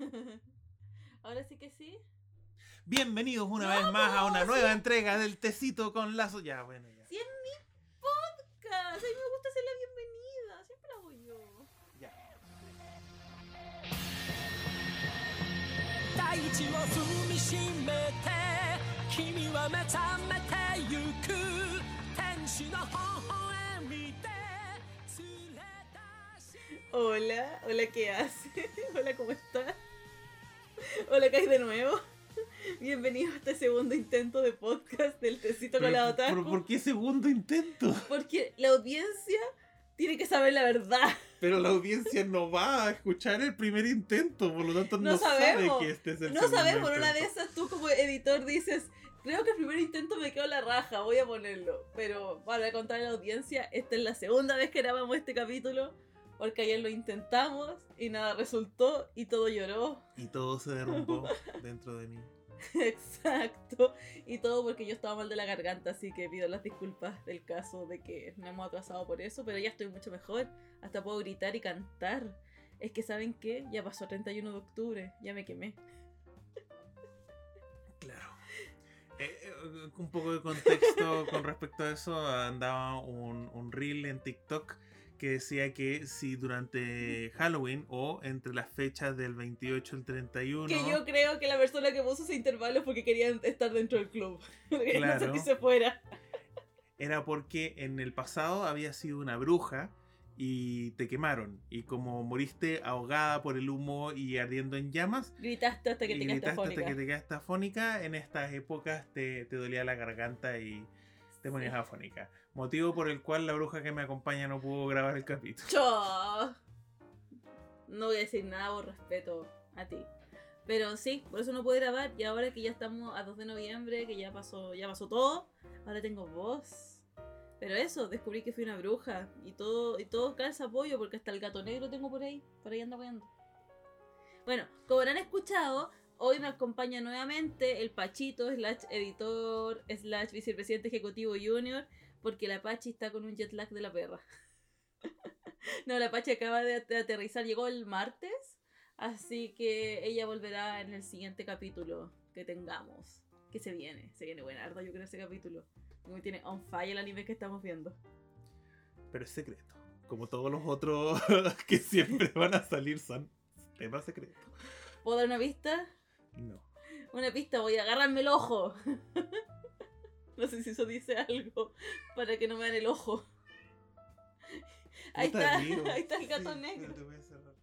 Ahora sí que sí. Bienvenidos una vez más a una nueva entrega del tecito con lazo. Ya, bueno, ya. Si sí, es mi podcast. A mí me gusta hacer la bienvenida. Siempre la hago yo. Ya. Hola, hola, ¿qué haces? hola, ¿cómo estás? Hola, ¿qué hay de nuevo? Bienvenido a este segundo intento de podcast del tecito con la otaku. ¿por, por qué segundo intento? Porque la audiencia tiene que saber la verdad. Pero la audiencia no va a escuchar el primer intento, por lo tanto no, No sabemos. sabe que este es el No sabemos, una de intento. esas tú como editor dices, creo que el primer intento me quedó la raja, voy a ponerlo. Pero para contar a la audiencia, esta es la segunda vez que grabamos este capítulo, porque ayer lo intentamos y nada resultó y todo lloró. Y todo se derrumbó dentro de mí. Exacto. Y todo porque yo estaba mal de la garganta, así que pido las disculpas del caso de que me hemos atrasado por eso, pero ya estoy mucho mejor. Hasta puedo gritar y cantar. Es que, ¿saben qué? Ya pasó 31 de octubre, ya me quemé. Claro. Eh, eh, un poco de contexto con respecto a eso, andaba un, un reel en TikTok que decía que si durante Halloween o entre las fechas del 28 al 31... Que yo creo que la persona que puso ese intervalo es porque quería estar dentro del club. Porque no sé Claro. si se fuera. era porque en el pasado había sido una bruja y te quemaron. Y como moriste ahogada por el humo y ardiendo en llamas, Gritaste hasta que te quedaste gritaste afónica. hasta que te quedaste afónica, en estas épocas te, te dolía la garganta y te ponías afónica. Motivo por el cual la bruja que me acompaña no pudo grabar el capítulo. Chao. No voy a decir nada por respeto a ti. Pero sí, por eso no puedo grabar. Y ahora que ya estamos a 2 de noviembre, que ya pasó, ya pasó todo, ahora tengo voz. Pero eso, descubrí que fui una bruja. Y todo, y todo calza apoyo, porque hasta el gato negro tengo por ahí. Por ahí anda apoyando. Bueno, como habrán escuchado, hoy me acompaña nuevamente el Pachito, slash editor, slash vicepresidente ejecutivo junior, porque la Pachi está con un jet lag de la perra. No, la Pachi acaba de, de aterrizar, llegó el martes, así que ella volverá en el siguiente capítulo que tengamos. Que se viene, se viene buenardo yo creo ese capítulo. Me tiene on fire el anime que estamos viendo. Pero es secreto. Como todos los otros que siempre van a salir son temas secretos. ¿Puedo dar una pista? No. Una pista, voy a agarrarme el ojo. No sé si eso dice algo para que no me den el ojo. Ahí está, ahí está el gato Sí, negro. pero te voy a cerrar.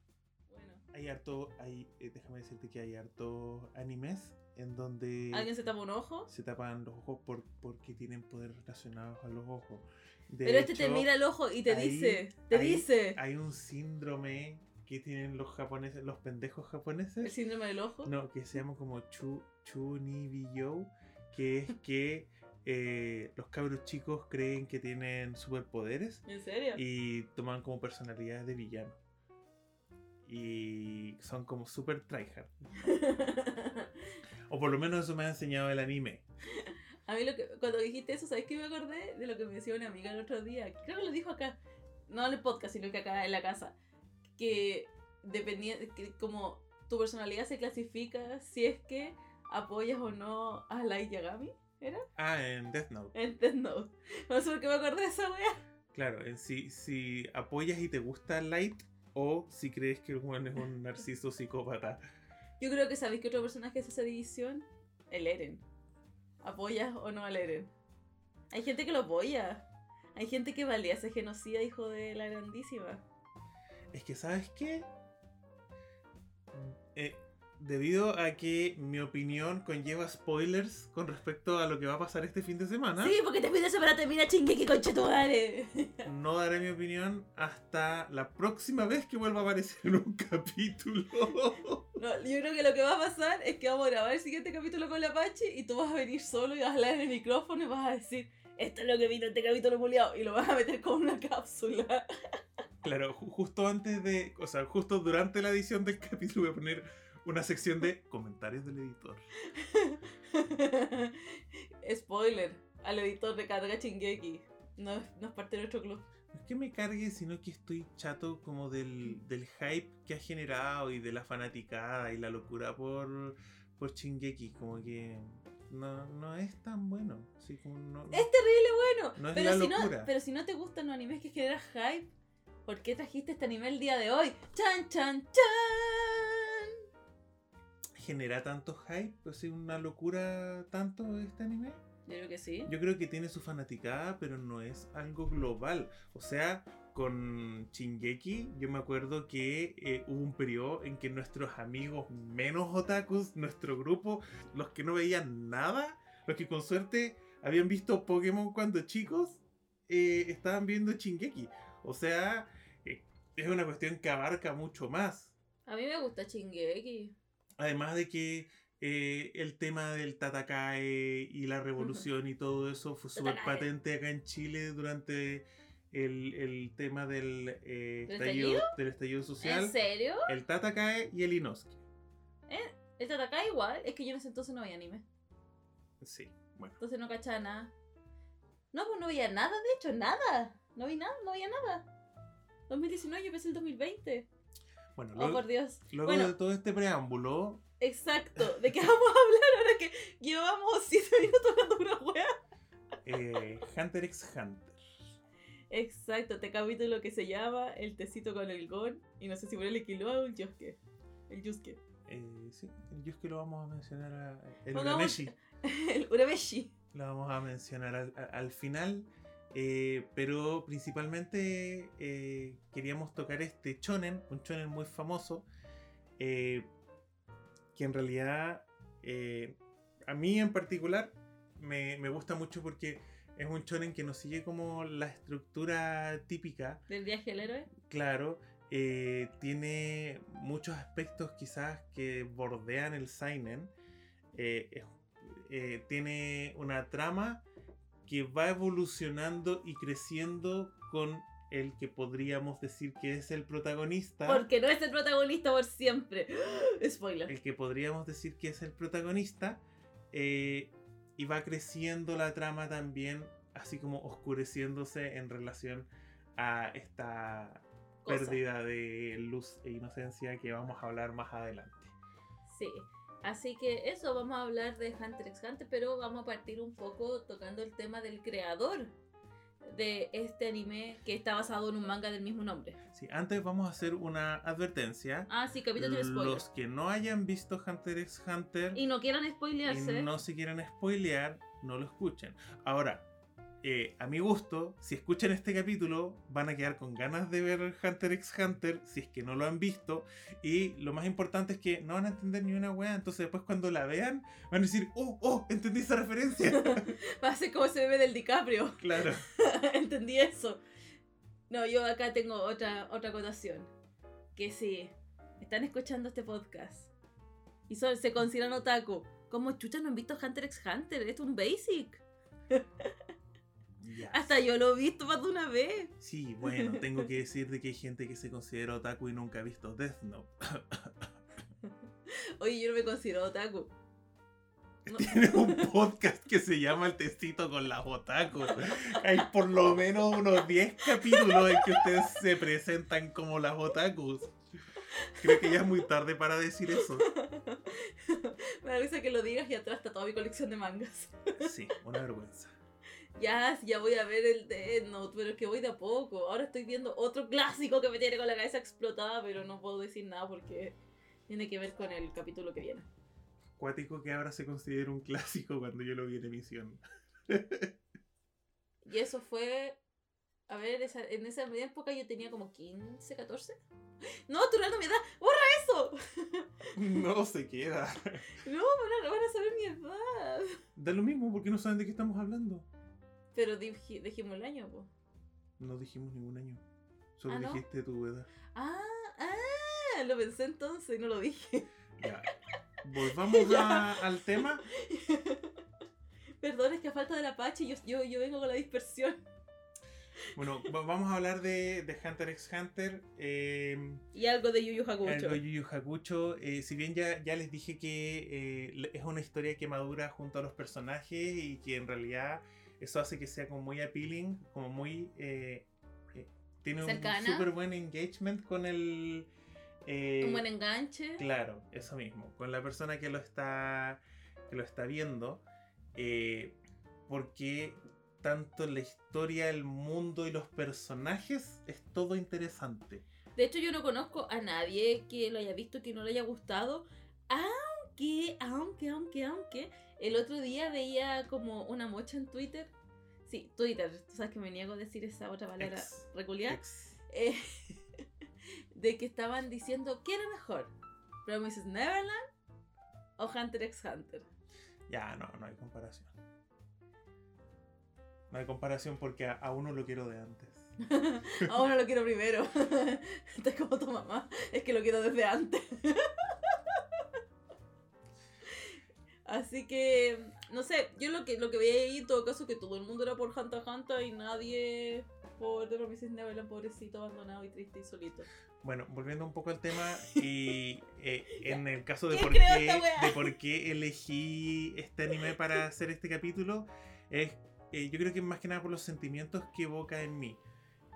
Bueno, Hay harto, hay, eh, déjame decirte que hay harto animes en donde ¿alguien se tapa un ojo? se tapan los ojos por, porque tienen poderes relacionados a los ojos. De Pero este te mira el ojo y te dice, te ahí dice. Hay un síndrome que tienen los japoneses, los pendejos El japoneses. síndrome del ojo. No, que se llama como chu, chunibiyo, que es que eh, los cabros chicos creen que tienen superpoderes ¿En serio? y toman como personalidades de villano. Y son como super tryhard. O por lo menos eso me ha enseñado el anime. A mí lo que, cuando dijiste eso, ¿sabes qué me acordé? De lo que me decía una amiga el otro día. Creo que lo dijo acá. No en el podcast, sino que acá en la casa. Que dependiendo, que como tu personalidad se clasifica si es que apoyas o no a Light Yagami. ¿Era? Ah, en Death Note. En Death Note. No sé por qué me acordé de esa wea. Claro, en si, si apoyas y te gusta Light o si crees que el weón es un narciso psicópata. Yo creo que sabéis que otro personaje es esa división. El Eren. ¿Apoyas o no al Eren? Hay gente que lo apoya. Hay gente que valía ese genocida, hijo de la grandísima. Es que, ¿sabes qué? Eh, debido a que mi opinión conlleva spoilers con respecto a lo que va a pasar este fin de semana, Sí, porque te pides para terminar chingueque concha tu madre. no daré mi opinión hasta la próxima vez que vuelva a aparecer en un capítulo. No, yo creo que lo que va a pasar es que vamos a grabar el siguiente capítulo con la Apache y tú vas a venir solo y vas a hablar en el micrófono y vas a decir, esto es lo que vino este capítulo muleado y lo vas a meter con una cápsula. claro, ju- justo antes de, o sea, justo durante la edición del capítulo voy a poner una sección de comentarios del editor. Spoiler, al editor de Carga Chingeki. No, no es parte de nuestro club. no es que me cargue, sino que estoy chato como del, del hype que ha generado y de la fanaticada y la locura por, por Shingeki. Como que no, no es tan bueno. Como no, Es terrible bueno. No es pero, la si no, pero si no te gustan los animes que generan hype, ¿por qué trajiste este anime el día de hoy? ¡Chan, chan, chan! Genera tanto hype, así una locura tanto este anime. Yo creo que sí. Yo creo que tiene su fanaticada, pero no es algo global. O sea, con Shingeki, yo me acuerdo que eh, hubo un periodo en que nuestros amigos menos otakus, nuestro grupo, los que no veían nada, los que con suerte habían visto Pokémon cuando chicos, eh, estaban viendo Shingeki. O sea, eh, es una cuestión que abarca mucho más. A mí me gusta Shingeki. Además de que eh, el tema del Tatakae y la revolución y todo eso fue súper Tatakae. patente acá en Chile durante el, el tema del, eh, ¿Del estallido, del estallido social. ¿En serio? El Tatakae y el Inosuke. El Tataka igual. Es que yo en ese entonces no veía anime. Sí, bueno. Entonces no cachaba nada. No, pues no veía nada, de hecho, nada. No vi nada, no veía nada. 2019, yo pensé el 2020. Bueno, Oh, luego, por Dios. luego bueno. de todo este preámbulo, Exacto. ¿De qué vamos a hablar ahora que llevamos 7 minutos hablando una wea? eh, Hunter x Hunter. Exacto, este capítulo que se llama El tecito con el gon. Y no sé si ponerle Killua o el Yosuke. El Yusuke. Eh, sí, el Yusuke lo vamos a mencionar. a- el Urameshi. el Urameshi. Lo vamos a mencionar al, al final. Eh, pero principalmente eh, queríamos tocar este chonen, un chonen muy famoso, eh, que en realidad eh, a mí en particular me, me gusta mucho porque es un chonen que no sigue como la estructura típica, Del viaje del héroe. claro, tiene muchos aspectos quizás que bordean el seinen, tiene una trama que va evolucionando y creciendo con el que podríamos decir que es el protagonista. Porque no es el protagonista por siempre. Spoiler. el que podríamos decir que es el protagonista, eh, y va creciendo la trama también, así como oscureciéndose en relación a esta Cosa. pérdida de luz e inocencia que vamos a hablar más adelante. Sí. Así que eso, vamos a hablar de Hunter x Hunter, pero vamos a partir un poco tocando el tema del creador de este anime que está basado en un manga del mismo nombre. Sí, antes vamos a hacer una advertencia. Ah, sí, capítulo de spoilers. Los que no hayan visto Hunter x Hunter Y no quieran y spoilearse. no se quieran spoilear, no lo escuchen. Ahora, eh, a mi gusto, si escuchan este capítulo, van a quedar con ganas de ver Hunter x Hunter, si es que no lo han visto. Y lo más importante es que no van a entender ni una weá. Entonces, después cuando la vean, van a decir, oh, oh, entendí esa referencia. Va a ser como ese bebé del DiCaprio. claro. Entendí eso. No, yo acá tengo otra, otra acotación. Que si están escuchando este podcast y son- se consideran otaku, ¿cómo chucha no han visto Hunter x Hunter? Es un basic. Ya. Hasta yo lo he visto más de una vez. Sí, bueno, tengo que decir de que hay gente que se considera otaku y nunca ha visto Death Note. Oye, yo no me considero otaku. No. Tiene un podcast que se llama El Testito con las Otakus. Hay por lo menos unos 10 capítulos en que ustedes se presentan como las Otakus. Creo que ya es muy tarde para decir eso. me da risa que lo digas y atrás está toda mi colección de mangas. Sí, una vergüenza. Ya, ya voy a ver el Death Note, pero es que voy de a poco. Ahora estoy viendo otro clásico que me tiene con la cabeza explotada, pero no puedo decir nada porque tiene que ver con el capítulo que viene. Cuático que ahora se considera un clásico cuando yo lo vi en emisión. Y eso fue. A ver, esa- en esa época yo tenía como 15, 14. No, tú no mi edad. ¡Borra eso! No se queda. No, van a, van a saber mi edad. Da lo mismo porque no saben de qué estamos hablando. Pero dij- dijimos el año, po. No dijimos ningún año. Solo ¿Ah, no? dijiste tu edad. Ah, ah, lo pensé entonces y no lo dije. Ya. Volvamos Ya. a- al tema. Perdón, es que a falta del Apache yo, yo, yo vengo con la dispersión. Bueno, va- vamos a hablar de, de Hunter x Hunter. eh, Y algo de Yu Yu Hakusho. algo de Yu Yu Hakucho. eh, si bien ya, ya les dije que eh, es una historia que madura junto a los personajes y que en realidad eso hace que sea como muy appealing, como muy eh, eh, tiene Cercana. un súper buen engagement con el... eh, Un buen enganche. Claro, eso mismo. Con la persona que lo está, que lo está viendo. eh, porque tanto la historia, el mundo y los personajes es todo interesante. De hecho, yo no conozco a nadie que lo haya visto que no le haya gustado. Aunque, aunque, aunque, aunque, el otro día veía como una mocha en Twitter. Sí, Twitter. Tú sabes que me niego a decir esa otra palabra peculiar. Eh, de que estaban diciendo ¿quién era mejor? ¿Promises Neverland o Hunter x Hunter? Ya, no, no hay comparación. No hay comparación porque a, a uno lo quiero de antes. Aún no lo quiero primero. Estás como tu mamá. Es que lo quiero desde antes. Así que, no sé, yo lo que, lo que veía ahí en todo caso que todo el mundo era por Hunter x Hunter y nadie por The Promises Neverland, pobrecito, abandonado y triste y solito. Bueno, volviendo un poco al tema y eh, en el caso de ¿Quién por, qué, de por qué elegí este anime para hacer este capítulo, es eh, yo creo que más que nada por los sentimientos que evoca en mí.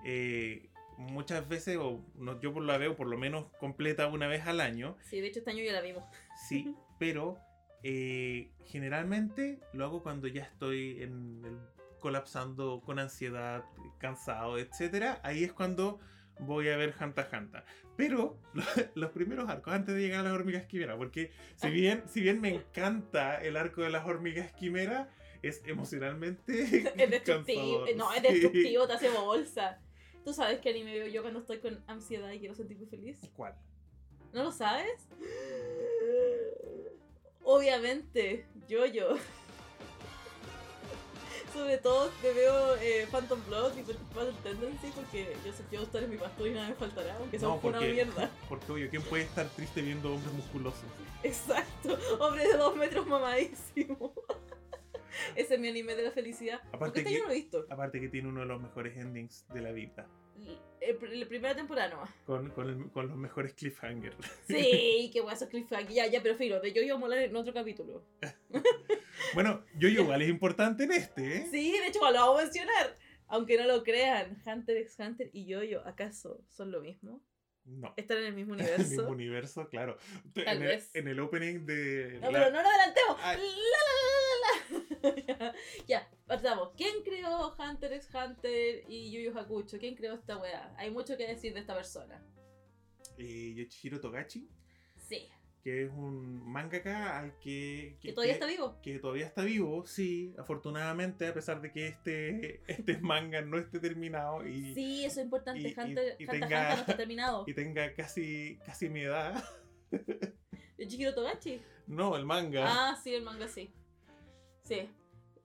Eh, muchas veces, o no, yo la veo por lo menos completa una vez al año, Sí, de hecho este año ya la vimos. sí, pero eh, generalmente lo hago cuando ya estoy en el- colapsando con ansiedad, cansado, etcétera. Ahí es cuando voy a ver Hanta Hanta. Pero lo- los primeros arcos, antes de llegar a las hormigas quimera, porque si bien, si bien me encanta el arco de las hormigas quimera, es emocionalmente Es destructivo. cansador. No, es Sí. destructivo, te hace bolsa. ¿Tú sabes qué anime veo yo cuando estoy con ansiedad y quiero sentirme feliz? ¿Cuál? ¿No lo sabes? Obviamente, yo yo. Sobre todo te veo eh, Phantom Blood y Battle Tendency porque yo sé que yo estar en mi pastor y nada me faltará, aunque sea No, una mierda. Porque obvio, ¿quién puede estar triste viendo hombres musculosos? Exacto, hombre de dos metros mamadísimo. Ese es mi anime de la felicidad. Aparte este que- yo no lo he visto. Aparte que tiene uno de los mejores endings de la vida. El- La primera temporada no. Con, con, el- con los mejores cliffhangers. Sí, qué guay esos cliffhanger. Ya, ya, pero filo, de yo a molar en otro capítulo. Bueno, yo igual es importante en este, ¿eh? Sí, de hecho lo vamos a mencionar. Aunque no lo crean, Hunter x Hunter y Yo-Yo, ¿acaso son lo mismo? No. ¿Están en el mismo En el universo? mismo universo, claro. Tal en, el, vez. en el opening de. No, la- pero no lo adelantemos. Ay. La, la, la, la, la. ya, partamos. ¿Quién creó Hunter x Hunter y Yu Yu Hakucho? ¿Quién creó esta weá? Hay mucho que decir de esta persona. eh, Yoshihiro Togachi, Sí, que es un mangaka al que. que todavía está vivo. Que todavía está vivo, sí, afortunadamente, a pesar de que este, este manga no esté terminado y, Sí, eso es importante. y- Hunter, y Hunter tenga- Hunter no está terminado. y tenga casi, casi mi edad. ¿De Chihiro Togachi? No, el manga. Ah, sí, el manga sí. Sí.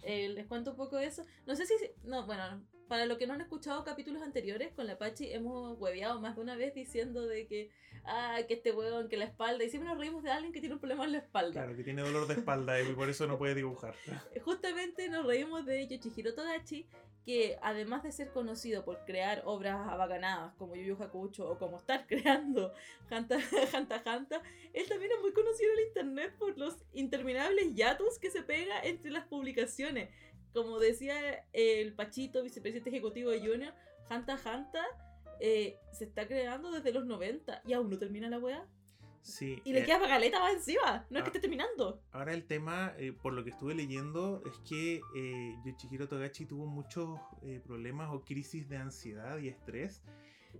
Eh, les cuento un poco de eso. No sé si. No, bueno, para los que no han escuchado capítulos anteriores, con la Pachi hemos hueveado más de una vez diciendo de que. Ah, que este huevón, que la espalda. Y siempre nos reímos de alguien que tiene un problema en la espalda. Claro, que tiene dolor de espalda y por eso no puede dibujar. Justamente nos reímos de Yoshihiro Togachi, que además de ser conocido por crear obras abacanadas como Yu Yu Hakucho o como estar creando Hanta Hanta Hanta, él también es muy conocido en el internet por los interminables yatus que se pega entre las publicaciones. Como decía el Pachito, vicepresidente ejecutivo de Junior, Hanta Hanta eh, se está creando desde los 90 y aún no termina la weá. Sí. Y le eh, queda pagaleta más encima, no es que esté terminando. Ahora el tema, eh, por lo que estuve leyendo, es que eh, Yoshihiro Togachi tuvo muchos eh, problemas o crisis de ansiedad y estrés.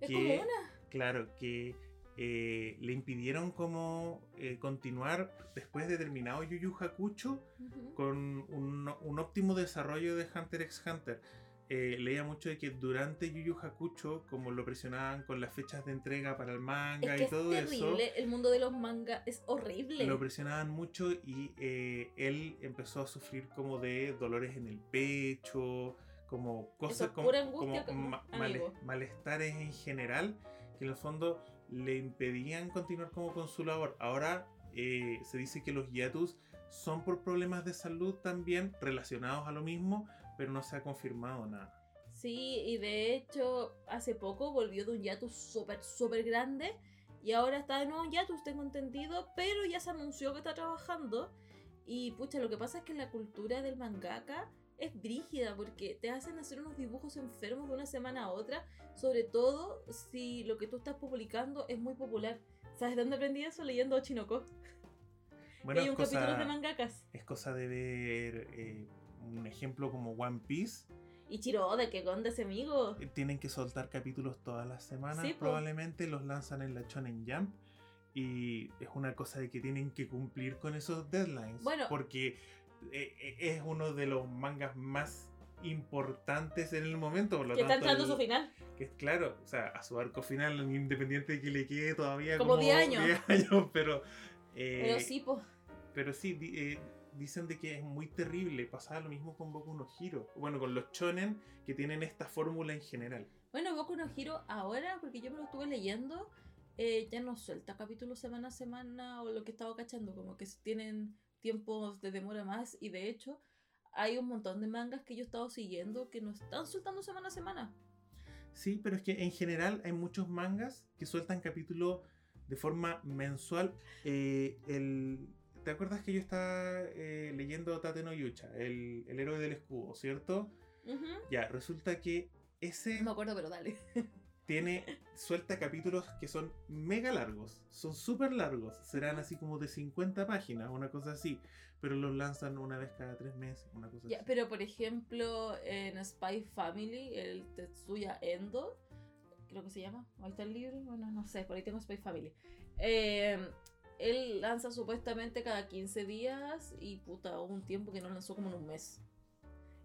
Es que- como una. Claro, que eh, le impidieron como eh, continuar después de terminado Yu Yu Hakucho con un, un óptimo desarrollo de Hunter x Hunter. Eh, leía mucho de que durante Yu Yu Hakucho, como lo presionaban con las fechas de entrega para el manga Es que y todo es eso, terrible, el mundo de los mangas es horrible. lo presionaban mucho y eh, él empezó a sufrir como de dolores en el pecho, como cosas es como, pura angustia, como como ma- amigo. male- malestares en general que en el fondo le impedían continuar como con su labor. Ahora eh, se dice que los hiatus son por problemas de salud también relacionados a lo mismo, pero no se ha confirmado nada. Sí, y de hecho, hace poco volvió de un hiatus súper, súper grande. Y ahora está de nuevo en hiatus, tengo entendido. Pero ya se anunció que está trabajando. Y pucha, lo que pasa es que la cultura del mangaka es brígida porque te hacen hacer unos dibujos enfermos de una semana a otra, sobre todo si lo que tú estás publicando es muy popular. ¿Sabes de dónde aprendí eso? Leyendo Ochinoko. Bueno, hay es un capítulo de cosa, mangakas. es cosa de ver eh, un ejemplo como One Piece. Y Chiroda, que con ese amigo. Eh, Tienen que soltar capítulos todas las semanas. Sí, po. Probablemente los lanzan en la Shonen Jump. Y es una cosa de que tienen que cumplir con esos deadlines. Bueno. Porque eh, eh, es uno de los mangas más importantes en el momento. Por lo Que está tanto, entrando el- su final. Que es claro, o sea, a su arco final, independiente de que le quede todavía Como 10 años. 10 años, pero. eh, Pero sí, pues. pero sí, eh, dicen de que es muy terrible. Pasaba lo mismo con Boku no Hero. Bueno, con los shonen que tienen esta fórmula en general. Bueno, Boku no Hero ahora, porque yo me lo estuve leyendo, eh, ya no suelta capítulos semana a semana o lo que estaba cachando, como que tienen tiempos de demora más y de hecho hay un montón de mangas que yo he estado siguiendo que no están soltando semana a semana. Sí, pero es que en general hay muchos mangas que sueltan capítulos de forma mensual. Eh, el, ¿Te acuerdas que yo estaba eh, leyendo Tate no Yucha, el, el héroe del escudo, ¿cierto? Ya, resulta que ese No me acuerdo, pero dale. tiene suelta capítulos que son mega largos, son súper largos, serán así como de 50 páginas, una cosa así, pero los lanzan una vez cada tres meses, una cosa así. pero por ejemplo, en Spy Family, el Tetsuya Endo, creo que se llama, ahí está el libro, bueno, no sé, por ahí tengo Spy Family. Eh, él lanza supuestamente cada 15 días y puta, hubo un tiempo que no lanzó como en un mes.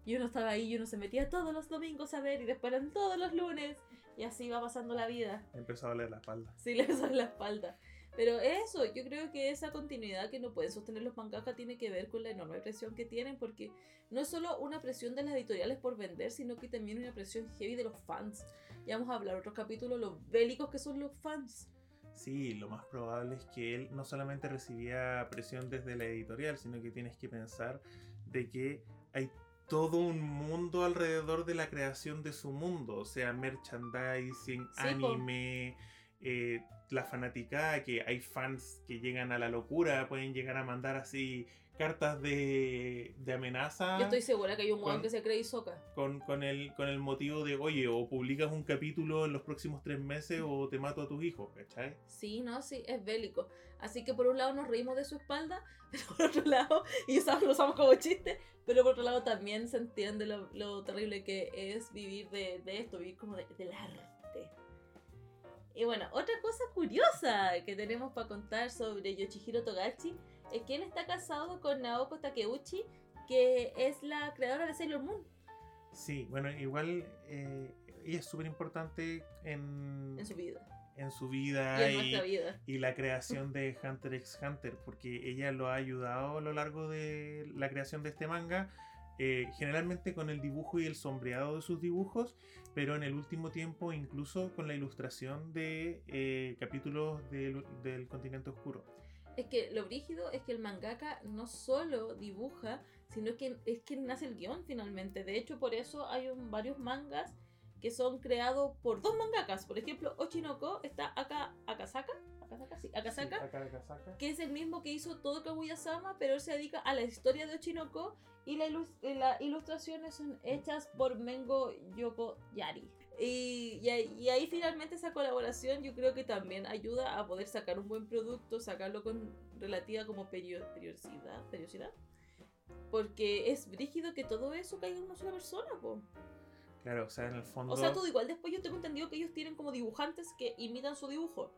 Y uno estaba ahí y uno se metía todos los domingos a ver y después eran todos los lunes. Y así va pasando la vida. Empezó a doler la espalda. Sí, le en la espalda. Pero eso, yo creo que esa continuidad que no pueden sostener los mangaka tiene que ver con la enorme presión que tienen, porque no es solo una presión de las editoriales por vender, sino que también una presión heavy de los fans. Ya vamos a hablar otros capítulos, los bélicos que son los fans. Sí, lo más probable es que él no solamente recibía presión desde la editorial, sino que tienes que pensar de que hay todo un mundo alrededor de la creación de su mundo, o sea, merchandising, Sí, anime, eh, la fanaticada, que hay fans que llegan a la locura, pueden llegar a mandar así cartas de, de amenaza Yo estoy segura que hay un weón que se cree Isoka. con, con, el, con el motivo de, oye, o publicas un capítulo en los próximos tres meses o te mato a tus hijos, ¿cachai? Sí, no, sí, es bélico. Así que por un lado nos reímos de su espalda, pero por otro lado, y usamos, lo usamos como chiste, pero por otro lado también se entiende lo, lo terrible que es vivir de, de esto, vivir como de- del arte. Y bueno, otra cosa curiosa que tenemos para contar sobre Yoshihiro Togachi es que él está casado con Naoko Takeuchi, que es la creadora de Sailor Moon Sí, bueno, igual eh, ella es súper importante en, en su vida en su y vida y, nuestra vida. y la creación de Hunter x Hunter, porque ella lo ha ayudado a lo largo de la creación de este manga, eh, generalmente con el dibujo y el sombreado de sus dibujos, pero en el último tiempo incluso con la ilustración de eh, capítulos del, del continente oscuro. Es que lo brígido es que el mangaka no solo dibuja, sino que es quien nace el guion finalmente. De hecho, por eso hay un- varios mangas que son creados por dos mangakas. Por ejemplo, Ochinoko está acá, Akasaka, Akasaka, sí, Akasaka, Sí, que es el mismo que hizo todo Kaguya-sama, pero él se dedica a la historia de Ochinoko y la las ilustraciones son hechas por Mengo Yoko Yari. Y, y ahí- y ahí finalmente esa colaboración yo creo que también ayuda a poder sacar un buen producto, sacarlo con relativa como perio- periodicidad, periodicidad. Porque es brígido que todo eso caiga en una sola persona, po. Claro, o sea, en el fondo... O sea, todo igual. Después yo tengo entendido que ellos tienen como dibujantes que imitan su dibujo.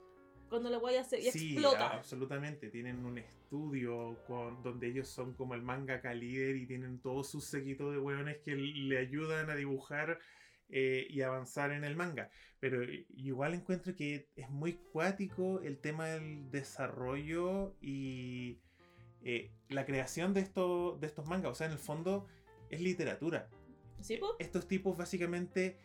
Cuando la guaya se y Sí, explota. absolutamente. Tienen un estudio con, donde ellos son como el mangaka líder y tienen todo su séquito de hueones que le ayudan a dibujar eh, y avanzar en el manga. Pero eh, igual encuentro que es muy cuático el tema del desarrollo y eh, la creación de, esto, de estos mangas. O sea, en el fondo es literatura ¿Sí, estos tipos básicamente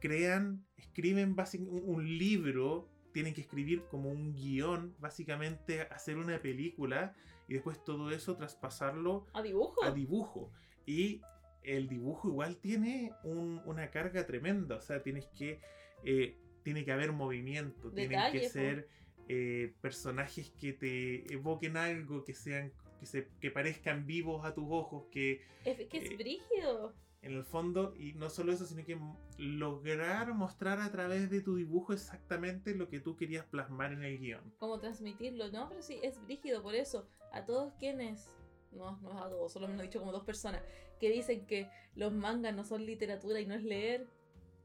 crean, escriben un libro, tienen que escribir como un guion, básicamente hacer una película y después todo eso traspasarlo ¿A dibujo? a dibujo. Y el dibujo igual tiene un- una carga tremenda, o sea, tienes que, eh, tiene que haber movimiento, tienen que ser eh, personajes que te evoquen algo, que sean que, se, que parezcan vivos a tus ojos, que Es que es Eh, brígido. en el fondo, y no solo eso, sino que lograr mostrar a través de tu dibujo exactamente lo que tú querías plasmar en el guion. Cómo transmitirlo, ¿no? Pero sí, es brígido, por eso. A todos quienes, no, no es a todos, solo me lo han dicho como dos personas, que dicen que los mangas no son literatura y no es leer,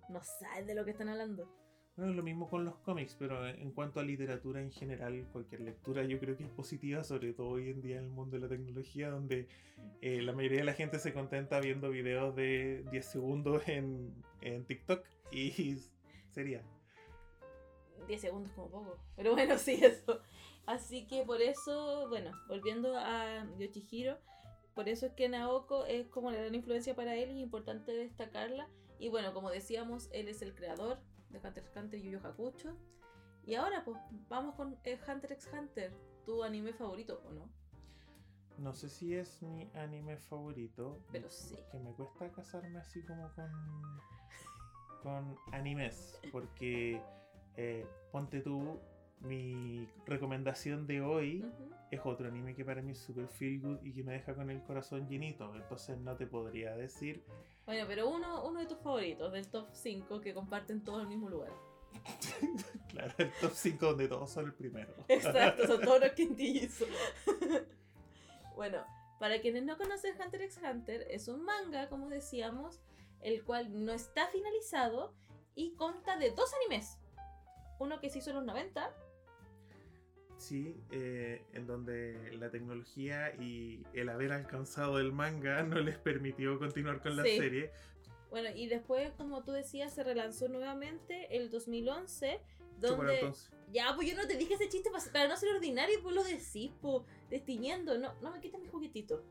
no saben de lo que están hablando. Bueno, lo mismo con los cómics, pero en cuanto a literatura en general, cualquier lectura yo creo que es positiva, sobre todo hoy en día en el mundo de la tecnología, donde eh, la mayoría de la gente se contenta viendo videos de 10 segundos en, en TikTok y sería. 10 segundos como poco. Pero bueno, sí, eso. Así que por eso, bueno, volviendo a Yoshihiro, por eso es que Naoko es como la gran influencia para él y es importante destacarla. Y bueno, como decíamos, él es el creador de Hunter x Hunter y Yu Yu Hakusho. Y ahora pues vamos con eh, Hunter x Hunter, tu anime favorito, ¿o no? No sé si es mi anime favorito, Pero sí. que me cuesta casarme así como con, con animes, porque eh, ponte tú, mi recomendación de hoy es otro anime que para mí es super feel good y que me deja con el corazón llenito. Entonces no te podría decir. Bueno, pero uno, uno de tus favoritos, del top 5, que comparten todos el mismo lugar. Claro, el top 5 donde todos son el primero. Exacto, son todos los quintillizos. bueno, para quienes no conocen Hunter x Hunter, es un manga, como decíamos, el cual no está finalizado y consta de dos animes. Uno que se hizo en los 90, Sí, eh, en donde la tecnología y el haber alcanzado el manga no les permitió continuar con la Sí. serie. bueno, y después, como tú decías, se relanzó nuevamente el 2011, Chúpalo, donde... entonces. Ya, pues yo no te dije ese chiste pa- para no ser ordinario, pues lo decís, pues, destiñendo, no, no me quites mi juguetito.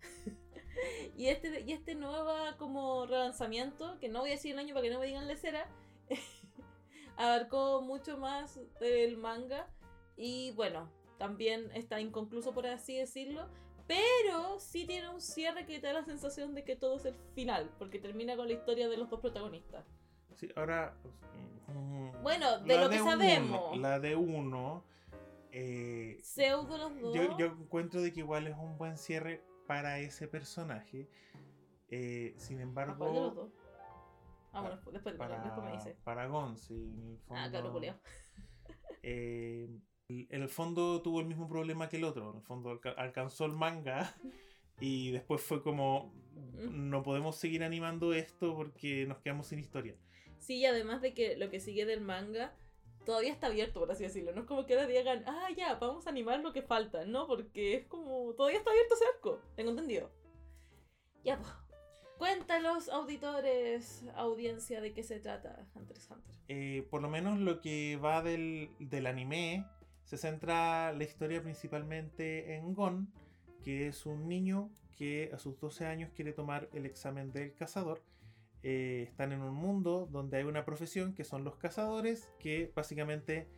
y este, y este nuevo como relanzamiento, que no voy a decir el año para que no me digan lecera, abarcó mucho más del manga y bueno, también está inconcluso por así decirlo, pero sí tiene un cierre que te da la sensación de que todo es el final, porque termina con la historia de los dos protagonistas. Sí, ahora. mm, Bueno, de la lo que uno- sabemos. la de uno. eh, Pseudo los dos. yo, yo encuentro de que igual es un buen cierre para ese personaje. Eh, sin ¿A cuál de los embargo, dos? Ah, bueno, después, para, después me dice. para Gonzi, en el fondo, Ah, claro, eh, en el fondo tuvo el mismo problema que el otro. En el fondo alca- alcanzó el manga y después fue como Mm. no podemos seguir animando esto porque nos quedamos sin historia. Sí, y además de que lo que sigue del manga todavía está abierto, por así decirlo. No es como que ahora digan, ah, ya, vamos a animar lo que falta, ¿no? Porque es como, todavía está abierto ese arco. Tengo entendido. Ya, pues. Cuéntanos, auditores, audiencia, de qué se trata Hunter x Hunter. Eh, por lo menos lo que va del, del anime se centra la historia principalmente en Gon, que es un niño que a sus 12 años quiere tomar el examen del cazador. Eh, están en un mundo donde hay una profesión que son los cazadores, que básicamente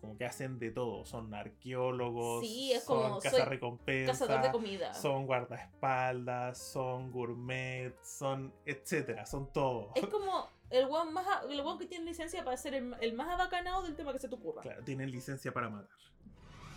como que hacen de todo. Son arqueólogos, Sí, es son como, cazarrecompensas, Cazador de comida. son guardaespaldas, son gourmet, son etcétera, son todo. Es como el one, más, el one que tiene licencia para ser el, el más abacanado del tema que se te ocurra. Claro, tienen licencia para matar.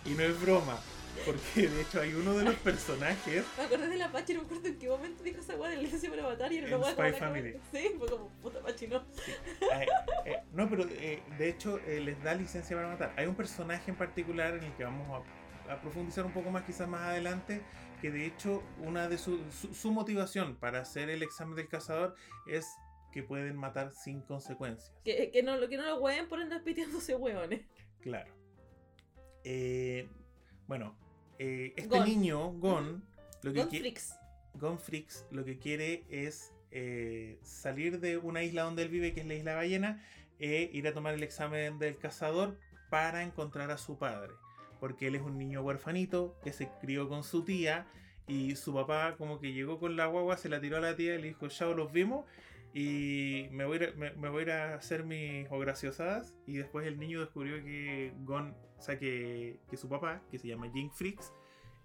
Y no es broma, porque de hecho hay uno de los personajes. Me acordé de la Pachi, no me acuerdo en qué momento dijo esa weá de licencia para matar y era una Spy Family. Sí, fue como puta Pachi, no. eh, eh, no, pero eh, de hecho eh, les da licencia para matar. Hay un personaje en particular en el que vamos a, a profundizar un poco más quizás más adelante, que de hecho una de su, su, su motivación para hacer el examen del cazador es que pueden matar sin consecuencias. Que, que no, que no lo hueen por andar piteándose hueones. Claro. Eh, bueno, eh, este Gon. niño, Gon, lo que Con qui- freaks. Gonfrix lo que quiere es eh, salir de una isla donde él vive, que es la isla ballena, e ir a tomar el examen del cazador para encontrar a su padre. Porque él es un niño huerfanito que se crió con su tía y su papá como que llegó con la guagua, se la tiró a la tía y le dijo, chao, los vimos. Y me voy, a me, me voy a ir a hacer mis graciosadas. Y después el niño descubrió que Gon, o sea, que, que su papá, que se llama Jing Frix,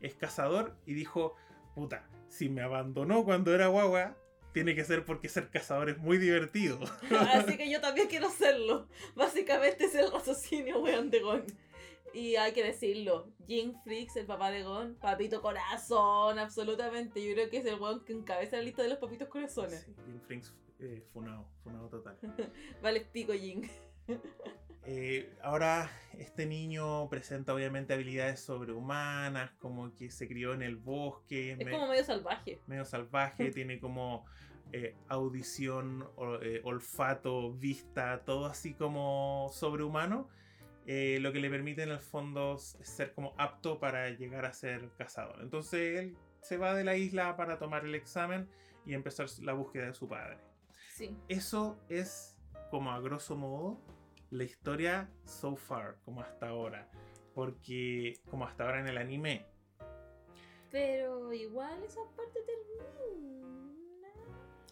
es cazador y dijo, puta, si me abandonó cuando era guagua, tiene que ser porque ser cazador es muy divertido. Así que yo también quiero serlo. Básicamente es el raciocinio weón de Gon. Y hay que decirlo, Jim Freaks, el papá de Gon, papito corazón, absolutamente. Yo creo que es el weón que encabeza la lista de los papitos corazones. Sí, Jim Frinks, eh, funado, funado total. Vale, pico Jim. Eh, ahora, este niño presenta obviamente habilidades sobrehumanas, como que se crió en el bosque, Es me- como medio salvaje. medio salvaje, tiene como eh, audición, o- eh, olfato, vista, todo así como sobrehumano, eh, lo que le permite en el fondo ser como apto para llegar a ser cazador. Entonces él se va de la isla para tomar el examen y empezar la búsqueda de su padre. Sí. Eso es como a grosso modo la historia so far, como hasta ahora. Porque como hasta ahora en el anime, Pero igual esa parte termina.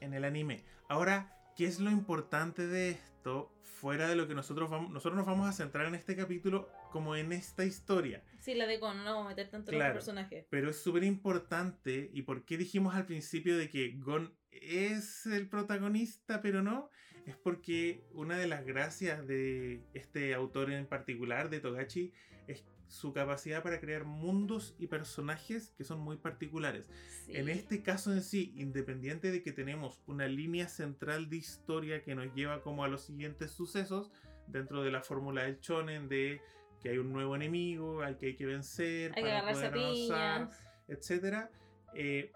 en el anime. Ahora, ¿qué es lo importante de esto? Fuera de lo que nosotros vamos, nosotros nos vamos a centrar en este capítulo como en esta historia. Sí, la de Gon, no vamos a meter tanto en Claro. los personajes. Pero es súper importante, y por qué dijimos al principio de que Gon es el protagonista, pero no, es porque una de las gracias de este autor en particular, de Togachi, es su capacidad para crear mundos y personajes que son muy particulares. Sí. En este caso en sí, independiente de que tenemos una línea central de historia que nos lleva como a los siguientes sucesos, dentro de la fórmula del shonen de que hay un nueo enemigo al que hay que vencer Hay para poder avanzar, eh,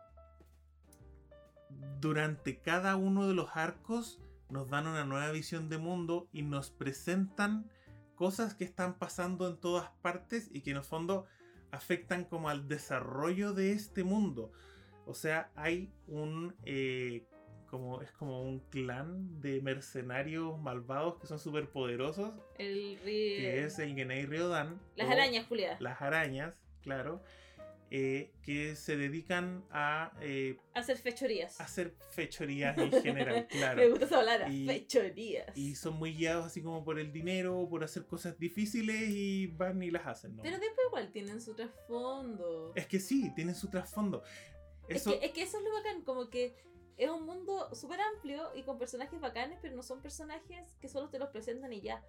durante cada uno de los arcos nos dan una nueva visión de mundo y nos presentan cosas que están pasando en todas partes y que en el fondo afectan como al desarrollo de este mundo. O sea, hay un eh, como es como un clan de mercenarios malvados que son súper poderosos, El río. que es el Genei Ryodan. Las arañas, Julia. Las arañas, claro, eh, que se dedican a eh, Hacer fechorías. hacer fechorías en general, claro. Me gusta esa palabra. Y- fechorías. Y son muy guiados así como por el dinero, por hacer cosas difíciles y van y las hacen, ¿no? Pero después igual tienen su trasfondo. Es que sí, tienen su trasfondo. Es, que, es que eso es lo bacán, como que es un mundo súper amplio y con personajes bacanes, pero no son personajes que solo te los presentan y ya.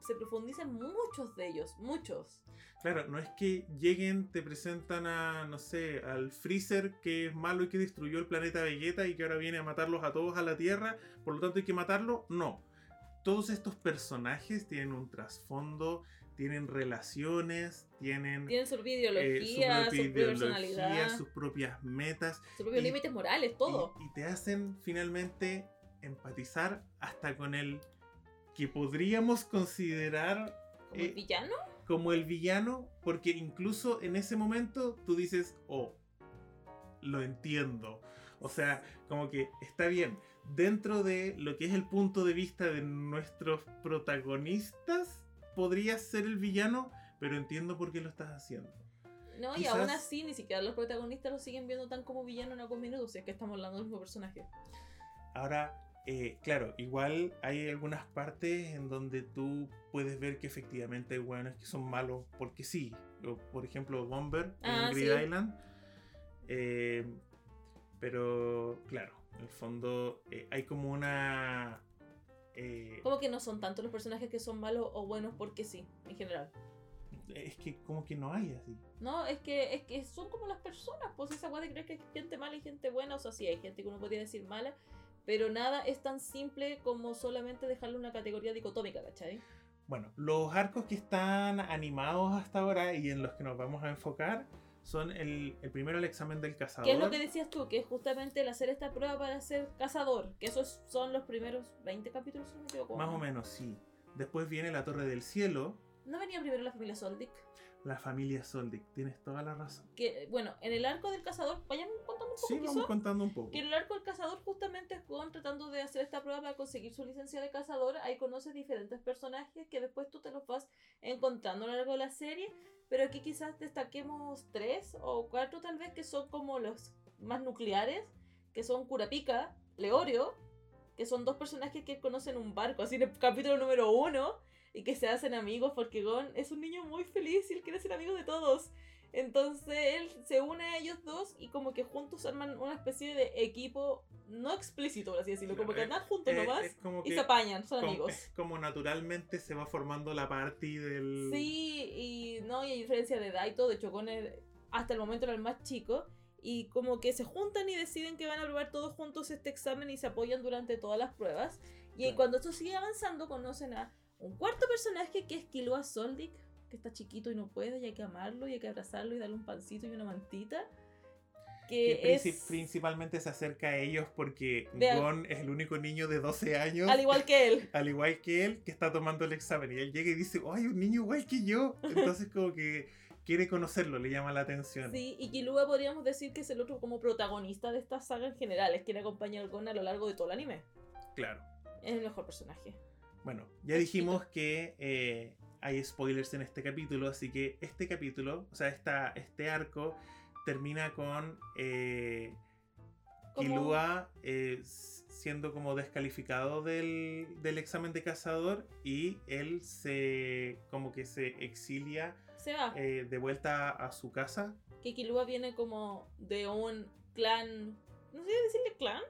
Se profundizan muchos de ellos, muchos. claro, no es que lleguen, te presentan a, no sé, al Freezer que es malo y que destruyó el planeta Vegeta y que ahora viene a matarlos a todos a la Tierra, por lo tanto hay que matarlo. No. Todos estos personajes tienen un trasfondo, tienen relaciones, tienen Tienen su propia eh, ideología, su propia ideología, personalidad, sus propias metas. sus propios límites morales, todo. Y, y te hacen finalmente empatizar hasta con el que podríamos considerar Como el eh, villano. como el villano, porque incluso en ese momento tú dices, oh, lo entiendo. O sea, como que está bien. Dentro de lo que es el punto de vista de nuestros protagonistas, podrías ser el villano, pero entiendo por qué lo estás haciendo. No, y aún así ni siquiera los protagonistas lo siguen viendo tan como villano en algún minuto, si es que estamos hablando del mismo personaje. Ahora, eh, claro, igual hay algunas partes en donde tú puedes ver que efectivamente hay hueones que son malos porque sí. O, Por ejemplo, Bomber Ah, en Grid sí. Island. Eh, pero, claro, en el fondo eh, hay como una... eh, Como que no son tanto los personajes que son malos o buenos porque sí, en general. es que como que no hay así. No, es que, es que son como las personas, pues esa weá de creer que hay gente mala y gente buena, o sea, sí, hay gente que uno podría decir mala, pero nada es tan simple como solamente dejarle una categoría dicotómica, ¿cachai? Bueno, los arcos que están animados hasta ahora y en los que nos vamos a enfocar son el, el primero el examen del cazador. ¿Qué es lo que decías tú? Que es justamente el hacer esta prueba para ser cazador, que esos son los primeros 20 capítulos, si no me equivoco. Más o menos, sí. Después viene la Torre del Cielo, ¿No venía primero la familia Soldic? La familia Soldic. Tienes toda la razón. Que, bueno, en el arco del cazador, vayamos contando un poco Sí, quizá. vamos contando un poco. Que en el arco del cazador justamente Gon tratando de hacer esta prueba para conseguir su licencia de cazador. Ahí conoces diferentes personajes que después tú te los vas encontrando a lo largo de la serie. Pero aquí quizás destaquemos tres o cuatro tal vez que son como los más nucleares. Que son Kurapika, Leorio, que son dos personajes que conocen un barco, así en el capítulo número uno. Y que se hacen amigos porque Gon es un niño muy feliz y él quiere ser amigo de todos. Entonces él se une a ellos dos y como que juntos arman una especie de equipo no explícito, por así decirlo, como que andan juntos Eh, nomás como y se apañan, son como- amigos. es como naturalmente se va formando la party del. Sí, y no, y hay diferencia de edad y todo, de hecho Gon es- hasta el momento era el más chico, y como que se juntan y deciden que van a probar todos juntos este examen y se apoyan durante todas las pruebas. Y Claro. cuando esto sigue avanzando, conocen a un cuarto personaje que es Killua Soldic, que está chiquito y no puede, y hay que amarlo, y hay que abrazarlo y darle un pancito y una mantita. que es principalmente se acerca a ellos porque Gon es el único niño de 12 años. al igual que él. al igual que él, que está tomando el examen. Y él llega y dice, ¡ay, un niño igual que yo! Entonces como que quiere conocerlo, le llama la atención. Sí, y Killua podríamos decir que es el otro como protagonista de esta saga en general, es quien acompaña al Gon a lo largo de todo el anime. Claro. Es el mejor personaje. Bueno, ya dijimos que eh, hay spoilers en este capítulo, así que este capítulo, o sea, esta, este arco termina con eh, Killua eh, siendo como descalificado del, del examen de cazador y él se como que se exilia Se va. eh, de vuelta a su casa. que Killua viene como de un clan, no sé decirle clan,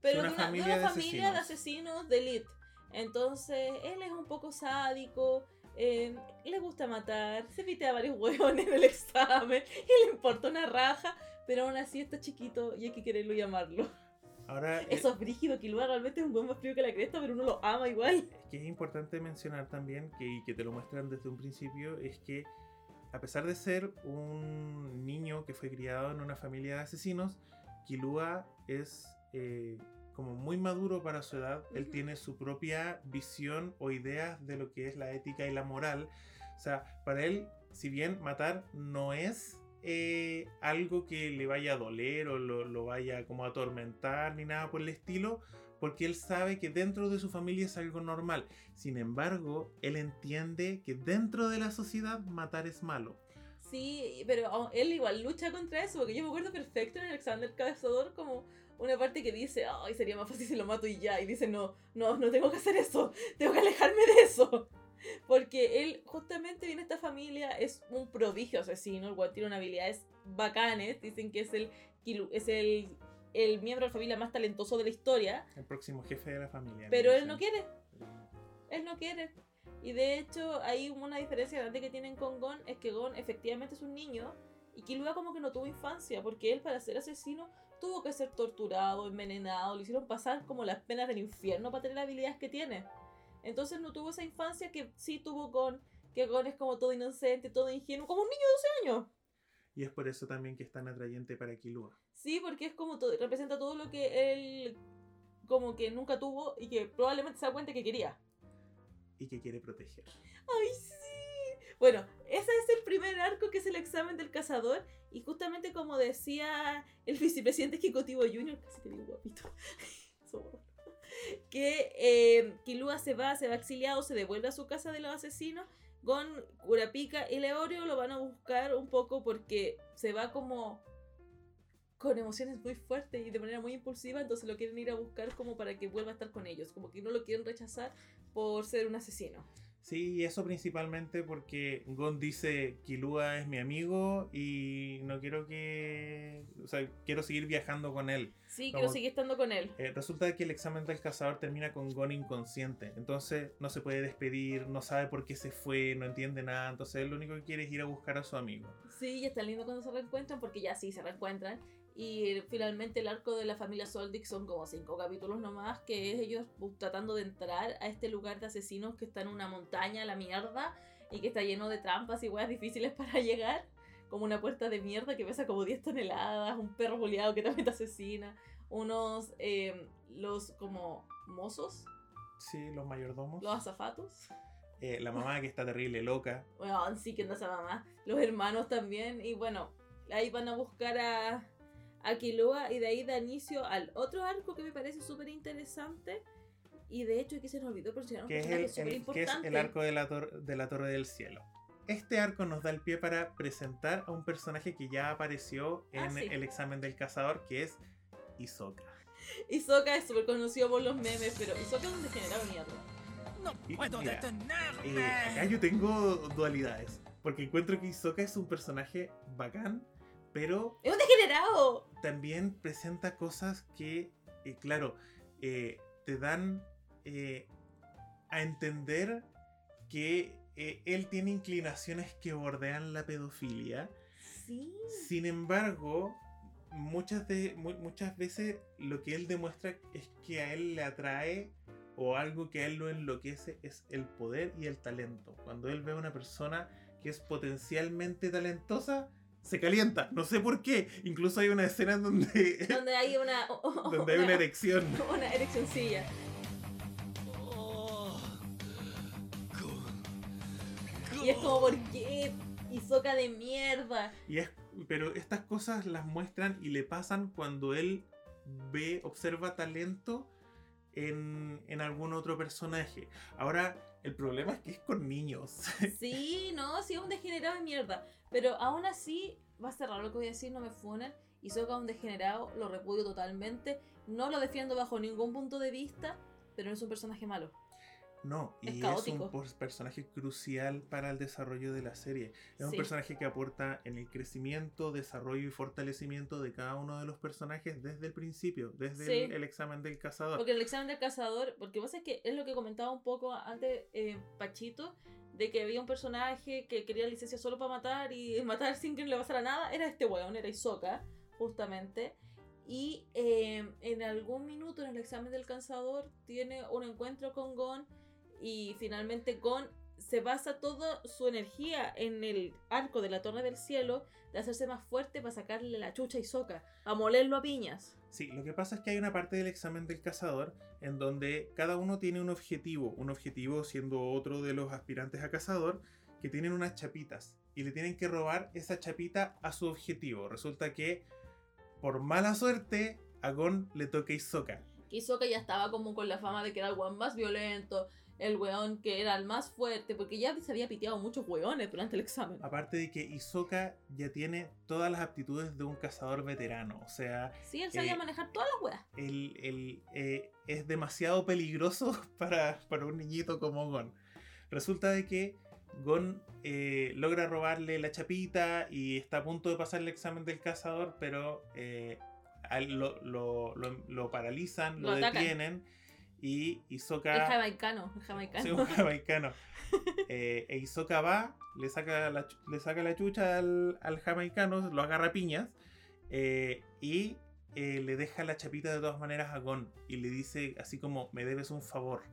pero una de una, familia de familia de asesinos de elite. Entonces, él es un poco sádico, eh, le gusta matar, se pite a varios hueones en el examen y le importa una raja, pero aún así está chiquito y hay que quererlo y amarlo. Ahora, eh, Eso es brígido, Killua realmente es un buen más frío que la cresta, pero uno lo ama igual. que es importante mencionar también, que, y que te lo muestran desde un principio, es que a pesar de ser un niño que fue criado en una familia de asesinos, Kilua es eh, como muy maduro para su edad. Él tiene su propia visión o ideas de lo que es la ética y la moral. O sea, para él, si bien matar no es eh, algo que le vaya a doler o lo, lo vaya como a atormentar ni nada por el estilo, porque él sabe que dentro de su familia es algo normal. Sin embargo, él entiende que dentro de la sociedad matar es malo. Sí, pero él igual lucha contra eso, porque yo me acuerdo perfecto en Alexander Cazador como una parte que dice, ay, sería más fácil si lo mato y ya, y dice, no, no, no tengo que hacer eso, tengo que alejarme de eso. Porque él justamente viene de esta familia, es un prodigio asesino, el cual tiene unas habilidades bacanes, dicen que es el, es el, el miembro de la familia más talentoso de la historia, El próximo jefe de la familia. pero él no quiere, él no quiere. Y de hecho, hay una diferencia grande que tienen con Gon, es que Gon efectivamente es un niño y Killua como que no tuvo infancia, porque él para ser asesino tuvo que ser torturado, envenenado, le hicieron pasar como las penas del infierno para tener las habilidades que tiene. Entonces no tuvo esa infancia que sí tuvo Gon, que Gon es como todo inocente, todo ingenuo, como un niño de 12 años. Y es por eso también que es tan atrayente para Kilua. Sí, porque es como todo, representa todo lo que él como que nunca tuvo y que probablemente se da cuenta que quería. Y que quiere proteger. ¡Ay, sí! Bueno, ese es el primer arco que es el examen del cazador. Y justamente como decía el vicepresidente ejecutivo Junior, casi te digo guapito, que eh, Kilua se va, se va exiliado, se devuelve a su casa de los asesinos. Gon, Kurapika y Leorio lo van a buscar un poco porque se va como con emociones muy fuertes y de manera muy impulsiva, entonces lo quieren ir a buscar como para que vuelva a estar con ellos, como que no lo quieren rechazar por ser un asesino. Sí, eso principalmente porque Gon dice Kilua es mi amigo y no quiero que... O sea, quiero seguir viajando con él. Sí, Como- quiero seguir estando con él. Eh, resulta que el examen del cazador termina con Gon inconsciente. Entonces no se puede despedir, no sabe por qué se fue, no entiende nada. Entonces él lo único que quiere es ir a buscar a su amigo. Sí, y está lindo cuando se reencuentran, porque ya sí se reencuentran. Y finalmente el arco de la familia Soldic son como cinco capítulos nomás, que es ellos bu- tratando de entrar a este lugar de asesinos que está en una montaña, la mierda, y que está lleno de trampas y weas difíciles para llegar. Como una puerta de mierda que pesa como 10 toneladas, un perro boleado que también te asesina, unos, eh, los como mozos, Sí, los mayordomos. los azafatos. Eh, la mamá que está terrible, loca. Bueno, sí que anda esa mamá. Los hermanos también. Y bueno, ahí van a buscar a, a Killua y de ahí da inicio al otro arco que me parece súper interesante. Y de hecho aquí se nos olvidó mencionar un Que es, personaje el, súper el- que es importante. el arco de la, tor- de la Torre del Cielo. Este arco nos da el pie para presentar a un personaje que ya apareció en Ah, sí. el examen del cazador, que es Hisoka. Hisoka es súper conocido por los memes, pero Hisoka es un degenerado de mierda. No Y- puedo mira, detenerme. Eh, acá yo tengo dualidades. Porque encuentro que Hisoka es un personaje bacán, pero ¡Es un degenerado! también presenta cosas que, eh, claro, eh, te dan eh, a entender que él tiene inclinaciones que bordean la pedofilia. Sí. Sin embargo, muchas, de, mu- muchas veces lo que él demuestra es que a él le atrae o algo que a él lo enloquece es el poder y el talento. Cuando él ve a una persona que es potencialmente talentosa, se calienta. No sé por qué. Incluso hay una escena en donde, Donde hay una. donde hay una erección. Una ereccioncilla. Oh. Y es como, ¿por qué? Hisoka de mierda. Y es, pero estas cosas las muestran y le pasan cuando él ve, observa talento en, en algún otro personaje. Ahora, el problema es que es con niños. Sí, no, sí es un degenerado de mierda. Pero aún así, va a ser raro lo que voy a decir, no me funen. Hisoka es un degenerado, lo repudio totalmente. No lo defiendo bajo ningún punto de vista, pero no es un personaje malo. No, y es, un personaje crucial para el desarrollo de la serie. Es un personaje que aporta en el crecimiento, desarrollo y fortalecimiento de cada uno de los personajes desde el principio, desde Sí. el, el examen del cazador. Porque el examen del cazador, porque pasa que es lo que comentaba un poco antes eh, Pachito, de que había un personaje que quería licencia solo para matar y matar sin que le pasara nada, era este weón, era Hisoka, justamente. Y eh, en algún minuto en el examen del cazador tiene un encuentro con Gon y finalmente Gon se basa toda su energía en el arco de la Torre del Cielo de hacerse más fuerte para sacarle la chucha a Hisoka, a molerlo a piñas. Sí, lo que pasa es que hay una parte del examen del cazador en donde cada uno tiene un objetivo, un objetivo siendo otro de los aspirantes a cazador, que tienen unas chapitas y le tienen que robar esa chapita a su objetivo. Resulta que, por mala suerte, a Gon le toca Hisoka. que Hisoka ya estaba como con la fama de que era el weón más violento, el weón que era el más fuerte, porque ya se había piteado muchos weones durante el examen. Aparte de que Hisoka ya tiene todas las aptitudes de un cazador veterano, o sea, Sí, él sabía Eh, manejar todas las weas. él, él, eh, es demasiado peligroso para, para un niñito como Gon. Resulta de que Gon eh, logra robarle la chapita y está a punto de pasar el examen del cazador, pero lo, lo- lo- lo paralizan, lo, atacan. Y El Hisoka... jamaicano, el jamaicano. Sí, un jamaicano. Eh, e Hisoka va, le saca la, le saca la chucha al, al jamaicano, lo agarra a piñas eh, y eh, le deja la chapita de todas maneras a Gon y le dice así como, me debes un favor.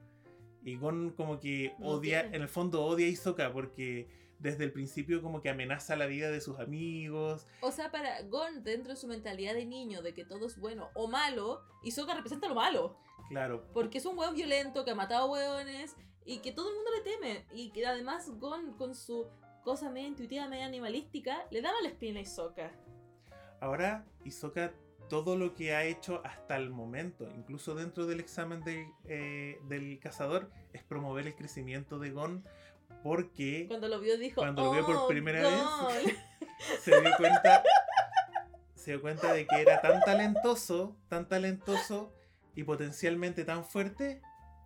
Y Gon como que odia, en el fondo odia a Hisoka porque desde el principio como que amenaza la vida de sus amigos. O sea, para Gon, dentro de su mentalidad de niño, de que todo es bueno o malo, Hisoka representa lo malo. Claro, Porque es un weón violento que ha matado weones y que todo el mundo le teme. Y que además Gon, con su cosa media intuitiva, media animalística, le daba la espina a Hisoka. Ahora, Hisoka, todo lo que ha hecho hasta el momento, incluso dentro del examen del, eh, del cazador, es promover el crecimiento de Gon porque Cuando lo vio dijo, Cuando lo vio por "Oh, primera Gon". vez, se dio cuenta se dio cuenta de que era tan talentoso, tan talentoso y potencialmente tan fuerte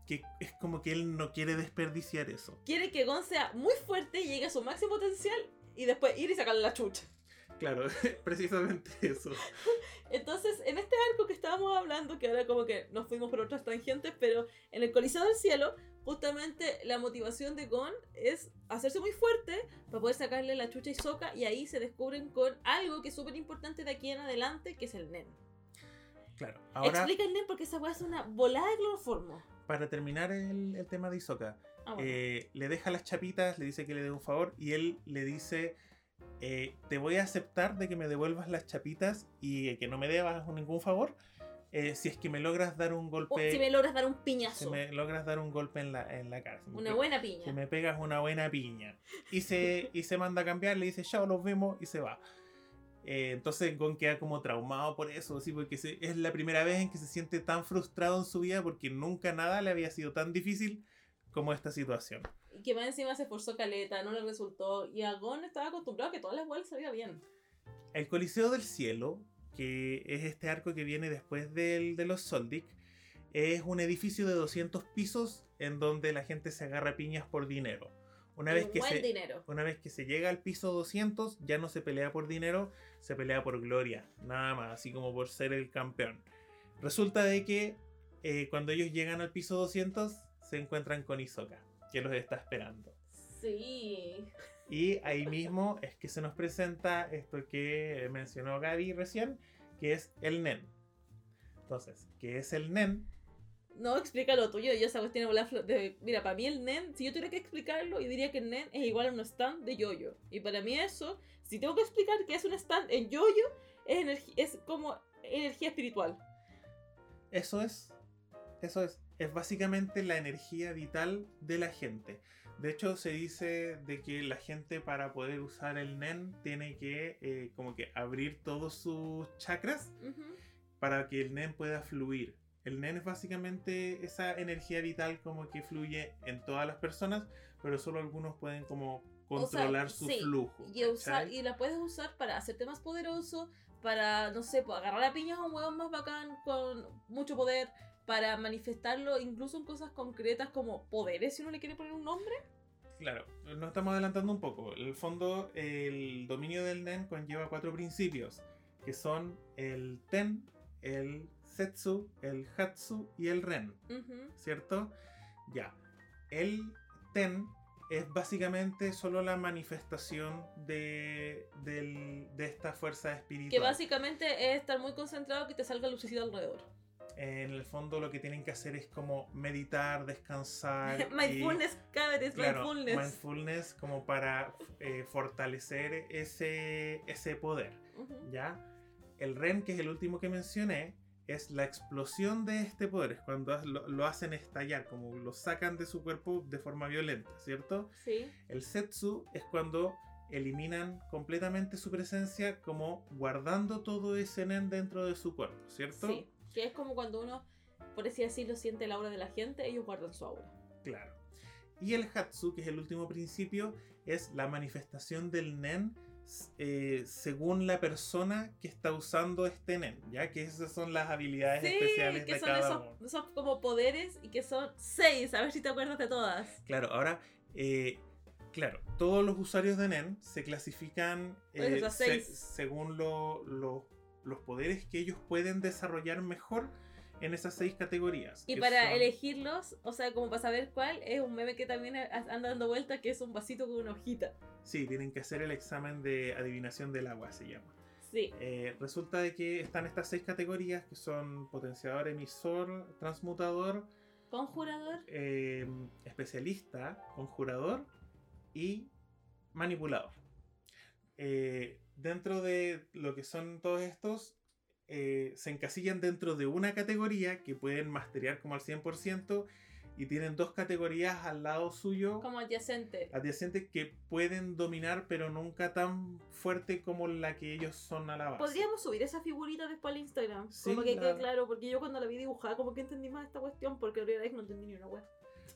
que es como que él no quiere desperdiciar eso. quiere que Gon sea muy fuerte, llegue a su máximo potencial y después ir y sacarle la chucha. Claro, precisamente eso. Entonces, en este arco que estábamos hablando, que ahora como que nos fuimos por otras tangentes, pero en el Coliseo del Cielo, justamente la motivación de Gon es hacerse muy fuerte para poder sacarle la chucha a Hisoka y ahí se descubren con algo que es súper importante de aquí en adelante, que es el Nen. Claro, ahora Explica el Nen porque esa weá es una volada de cloroformo. para terminar el, el tema de Hisoka, Ah, bueno. eh, le deja las chapitas, le dice que le dé un favor y él le dice, eh, te voy a aceptar de que me devuelvas las chapitas y que no me debas ningún favor eh, si es que me logras dar un Oh, golpe, si me logras dar un si piñazo, me logras dar un golpe en la, en la cara. Si una buena si piña. me pegas una buena piña. Y se, y se manda a cambiar, le dice, chao, nos vemos y se va. Eh, entonces Gon queda como traumado por eso, ¿sí? porque se- es la primera vez en que se siente tan frustrado en su vida porque nunca nada le había sido tan difícil como esta situación. Y que más encima se esforzó caleta, no le resultó. Y a Gon estaba acostumbrado a que todas las le salía bien. El Coliseo del Cielo, que es este arco que viene después del, de los Soldic, es un edificio de 200 pisos en donde la gente se agarra piñas por dinero. Una vez que se, dinero. Una vez que se llega al piso 200, ya no se pelea por dinero, se pelea por gloria, nada más, así como por ser el campeón. Resulta de que eh, cuando ellos llegan al piso 200, se encuentran con Hisoka, que los está esperando. Sí. Y ahí mismo es que se nos presenta esto que mencionó Gaby recién, que es el Nen. Entonces, ¿qué es el Nen? No, explícalo tuyo. Yo esa cuestión de volar flo- de- Mira, para mí el NEN, si yo tuviera que explicarlo, yo diría que el NEN es igual a un stand de yoyo. Y para mí eso, si tengo que explicar que es un stand en yoyo, es, energi- es como energía espiritual. Eso es. Eso es. Es básicamente la energía vital de la gente. De hecho, se dice de que la gente para poder usar el NEN tiene que eh, como que abrir todos sus chakras para que el NEN pueda fluir. El NEN es básicamente esa energía vital como que fluye en todas las personas, pero solo algunos pueden como O sea, controlar su sí, flujo. Y, usar, y la puedes usar para hacerte más poderoso, para, no sé, pues, agarrar a piñas a un más bacán con mucho poder, para manifestarlo incluso en cosas concretas como poderes, si uno le quiere poner un nombre. Claro, nos estamos adelantando un poco. En el fondo, el dominio del Nen conlleva cuatro principios, que son el Ten, el Setsu, el Hatsu y el Ren. ¿cierto? Ya. El Ten es básicamente solo la manifestación de, del- de esta fuerza espiritual. Que básicamente es estar muy concentrado que te salga lucecita alrededor. En el fondo lo que tienen que hacer es como meditar, descansar. y- mindfulness, cabres, Claro, mindfulness. mindfulness como para eh, fortalecer ese, ese poder. ¿ya? El REM, que es el último que mencioné, es la explosión de este poder, es cuando lo, lo hacen estallar, como lo sacan de su cuerpo de forma violenta, ¿cierto? Sí. El Setsu es cuando eliminan completamente su presencia, como guardando todo ese Nen dentro de su cuerpo, ¿cierto? Sí. Que es como cuando uno, por decir así, lo siente el aura de la gente, ellos guardan su aura. Claro. Y el Hatsu, que es el último principio, es la manifestación del Nen eh, según la persona que está usando este Nen, ya que esas son las habilidades Sí, especiales que de son cada esos, uno. esos como poderes y que son seis, a ver si te acuerdas de todas. Claro, ahora, eh, claro, todos los usuarios de Nen se clasifican Pues eh, se- según lo- lo- los poderes que ellos pueden desarrollar mejor en esas seis categorías. Y para son- elegirlos, o sea, como para saber cuál, es un meme que también anda dando vuelta, que es un vasito con una hojita. Sí, tienen que hacer el examen de adivinación del agua, se llama. Sí. Eh, resulta de que están estas seis categorías que son potenciador, emisor, transmutador, Conjurador. eh, especialista, conjurador y manipulador. Eh, dentro de lo que son todos estos, eh, se encasillan dentro de una categoría que pueden masterear como al 100% y tienen dos categorías al lado suyo Como adyacente. adyacentes que pueden dominar pero nunca tan fuerte como la que ellos son a la base. Podríamos subir esa figurita después al Instagram. Sí, como que la- quede claro, porque yo cuando la vi dibujada, como que entendí más esta cuestión, porque la primera vez no entendí ni una web.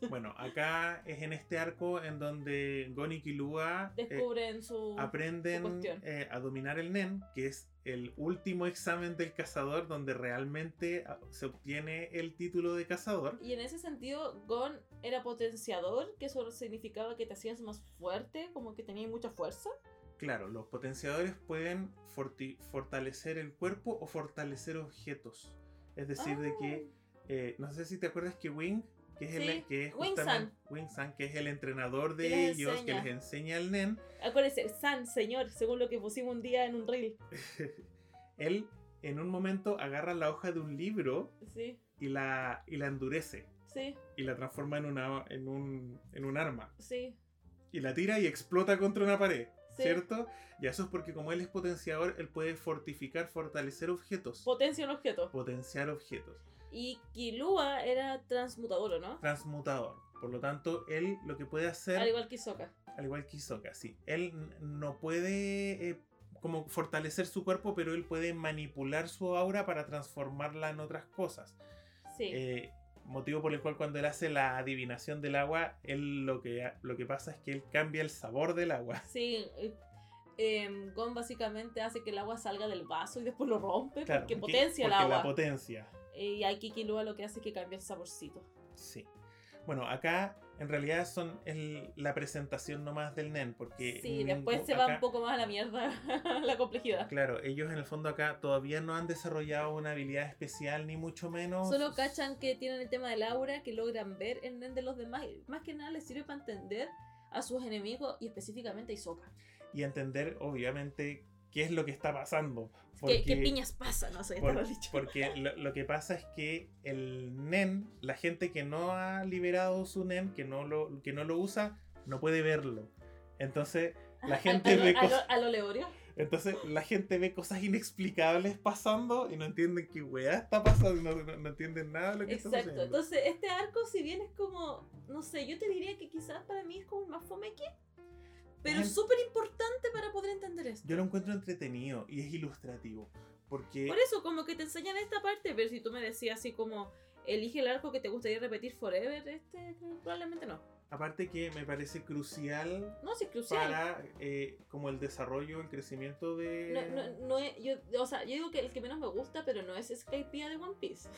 Bueno, acá es en este arco en donde Gon y Killua eh, Descubren su. su aprenden eh, a dominar el Nen, que es el último examen del cazador donde realmente ah, se obtiene el título de cazador. Y en ese sentido, Gon era potenciador, que eso significaba que te hacías más fuerte, como que tenías mucha fuerza. Claro, los potenciadores pueden fortalecer el cuerpo o fortalecer objetos. Es decir, de que, eh, no sé si te acuerdas que Wing, que es, Sí, el, que es justamente- Wing-san, que es el entrenador de Que les ellos, que enseña. les enseña el Nen, Acuérdense, San, señor, según lo que pusimos un día en un reel. él en un momento agarra la hoja de un libro Sí, y la, y la endurece sí, y la transforma en, una, en, un, en un arma. sí. Y la tira y explota contra una pared, Sí. ¿cierto? Y eso es porque como él es potenciador, él puede fortificar, fortalecer objetos, Potencia un objeto. potenciar objetos. Y Kilua era transmutador, ¿o no? Transmutador. Por lo tanto, él lo que puede hacer, Al igual que Hisoka. al igual que Hisoka, sí, él no puede eh, como fortalecer su cuerpo, pero él puede manipular su aura para transformarla en otras cosas. Sí. Eh, motivo por el cual cuando él hace la adivinación del agua, él lo que, lo que pasa es que él cambia el sabor del agua. Sí. eh, em, Gon básicamente hace que el agua salga del vaso y después lo rompe Claro, porque porque- potencia el agua. la potencia. Y aquí Kilua lo que hace es que cambia el saborcito. Sí. Bueno, acá en realidad son el- la presentación nomás del NEN, porque Sí, después se va acá- un poco más a la mierda la complejidad. Claro, ellos en el fondo acá todavía no han desarrollado una habilidad especial, ni mucho menos. Solo cachan que tienen el tema del aura, que logran ver el nen de los demás. y Más que nada les sirve para entender a sus enemigos y específicamente a Hisoka. Y entender, obviamente, qué es lo que está pasando. ¿Qué, qué piñas pasa? No sé, por- dicho. porque lo, lo que pasa es que el NEN, la gente que no ha liberado su NEN, que no lo, que no lo usa, no puede verlo. Entonces, la gente ve cosas. a lo Leorio. Entonces la gente ve cosas inexplicables pasando y no entienden qué weá está pasando, no, no- no entienden nada de lo que está Exacto. sucediendo. Entonces, este arco, si bien es como, no sé, yo te diría que quizás para mí es como el más fomeque, pero Es súper importante para poder entender esto. Yo lo encuentro entretenido y es ilustrativo. Porque Por eso, como que te enseñan esta parte, pero si tú me decías así como, elige el arco que te gustaría repetir forever, este probablemente no. aparte que me parece crucial No, sí es crucial. para eh, como el desarrollo, el crecimiento de... No, no, no es, yo, o sea, yo digo que el que menos me gusta, pero no es Skypiea de One Piece.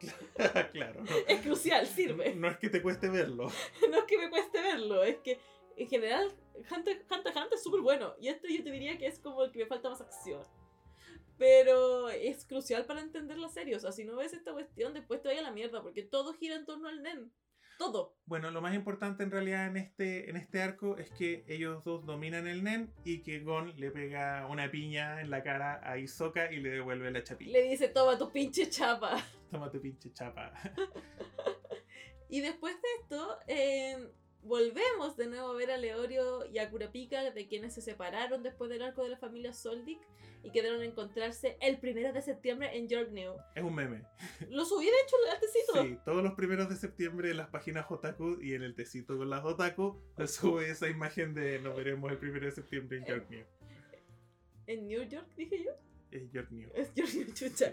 claro. Es crucial, sirve. No es que te cueste verlo. No es que me cueste verlo, es que en general Hunter Hunter, Hunter es súper bueno. Y este yo te diría que es como el que me falta más acción. Pero es crucial para entender la serie. O sea, si no ves esta cuestión, después te vaya a la mierda, porque todo gira en torno al Nen. Todo. Bueno, lo más importante en realidad en este, en este arco es que ellos dos dominan el Nen y que Gon le pega una piña en la cara a Hisoka y le devuelve la chapita. Le dice, toma tu pinche chapa. Toma tu pinche chapa. Y después de esto, eh, volvemos de nuevo a ver a Leorio y a Kurapika, de quienes se separaron después del arco de la familia Soldic y quedaron a encontrarse el primero de septiembre en York New. Es un meme. Lo subí de hecho el tecito. Sí, todos los primeros de septiembre en las páginas Otaku y en el tecito con las Otaku se sube esa imagen de nos veremos el primero de septiembre en York New. En New York, dije yo. Es York New. Es York New, chucha.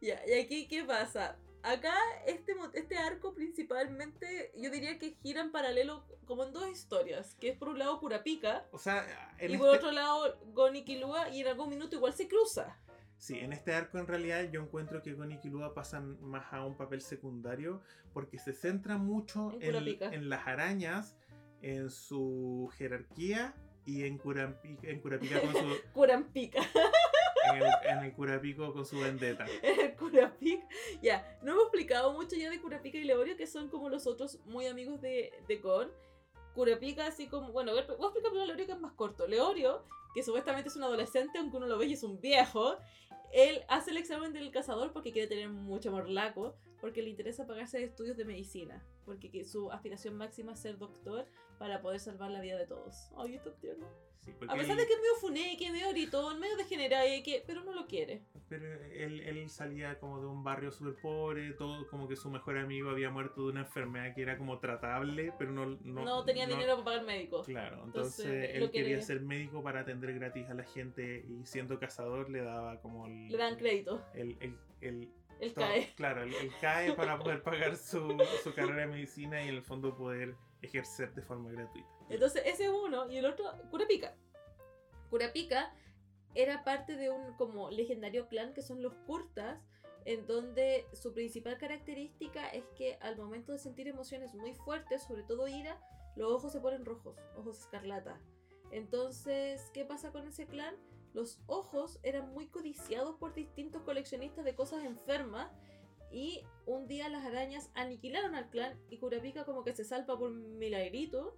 Ya, y aquí, ¿qué pasa? Acá, este, este arco principalmente, yo diría que gira en paralelo como en dos historias, que es por un lado Kurapika O sea, y este, por otro lado Gon y en algún minuto igual se cruza. sí, en este arco en realidad yo encuentro que Gon y Killua pasan más a un papel secundario porque se centra mucho En en, en las arañas, en su jerarquía y en Kurapika, en Kurapika con su Kurampica. En el, en el Kurapiko con su vendetta. el Kurapika. Ya, no hemos explicado mucho ya de Kurapika y Leorio, que son como los otros muy amigos de, de Gon. Kurapika, así como. Bueno, voy a explicar primero Leorio que es más corto. Leorio, que supuestamente es un adolescente, aunque uno lo ve y es un viejo. Él hace el examen del cazador porque quiere tener mucho amor laco, porque le interesa pagarse estudios de medicina, porque que su aspiración máxima es ser doctor para poder salvar la vida de todos. Ay, esto es tierno. Sí, A pesar él- de que es medio funeque, medio gritón, medio degenerado, que, pero no lo quiere. Pero él, él salía como de un barrio súper pobre, todo como que su mejor amigo había muerto de una enfermedad que era como tratable, pero no... No, No, tenía no- dinero para pagar médicos. Claro, Entonces, entonces, él quería quería. ser médico para atender gratis a la gente y siendo cazador le daba como el... Le dan crédito. El, el, el- Él todo- cae. Claro, el, el CAE para poder pagar su, su carrera de medicina y en el fondo poder ejercer de forma gratuita. Entonces, ese es uno. Y el otro, Kurapika. Kurapika era parte de un como legendario clan que son los Kurtas, en donde su principal característica es que al momento de sentir emociones muy fuertes, sobre todo ira, los ojos se ponen rojos, ojos escarlata. Entonces, ¿qué pasa con ese clan? Los ojos eran muy codiciados por distintos coleccionistas de cosas enfermas y un día las arañas aniquilaron al clan y Kurapika como que se salva por milagrito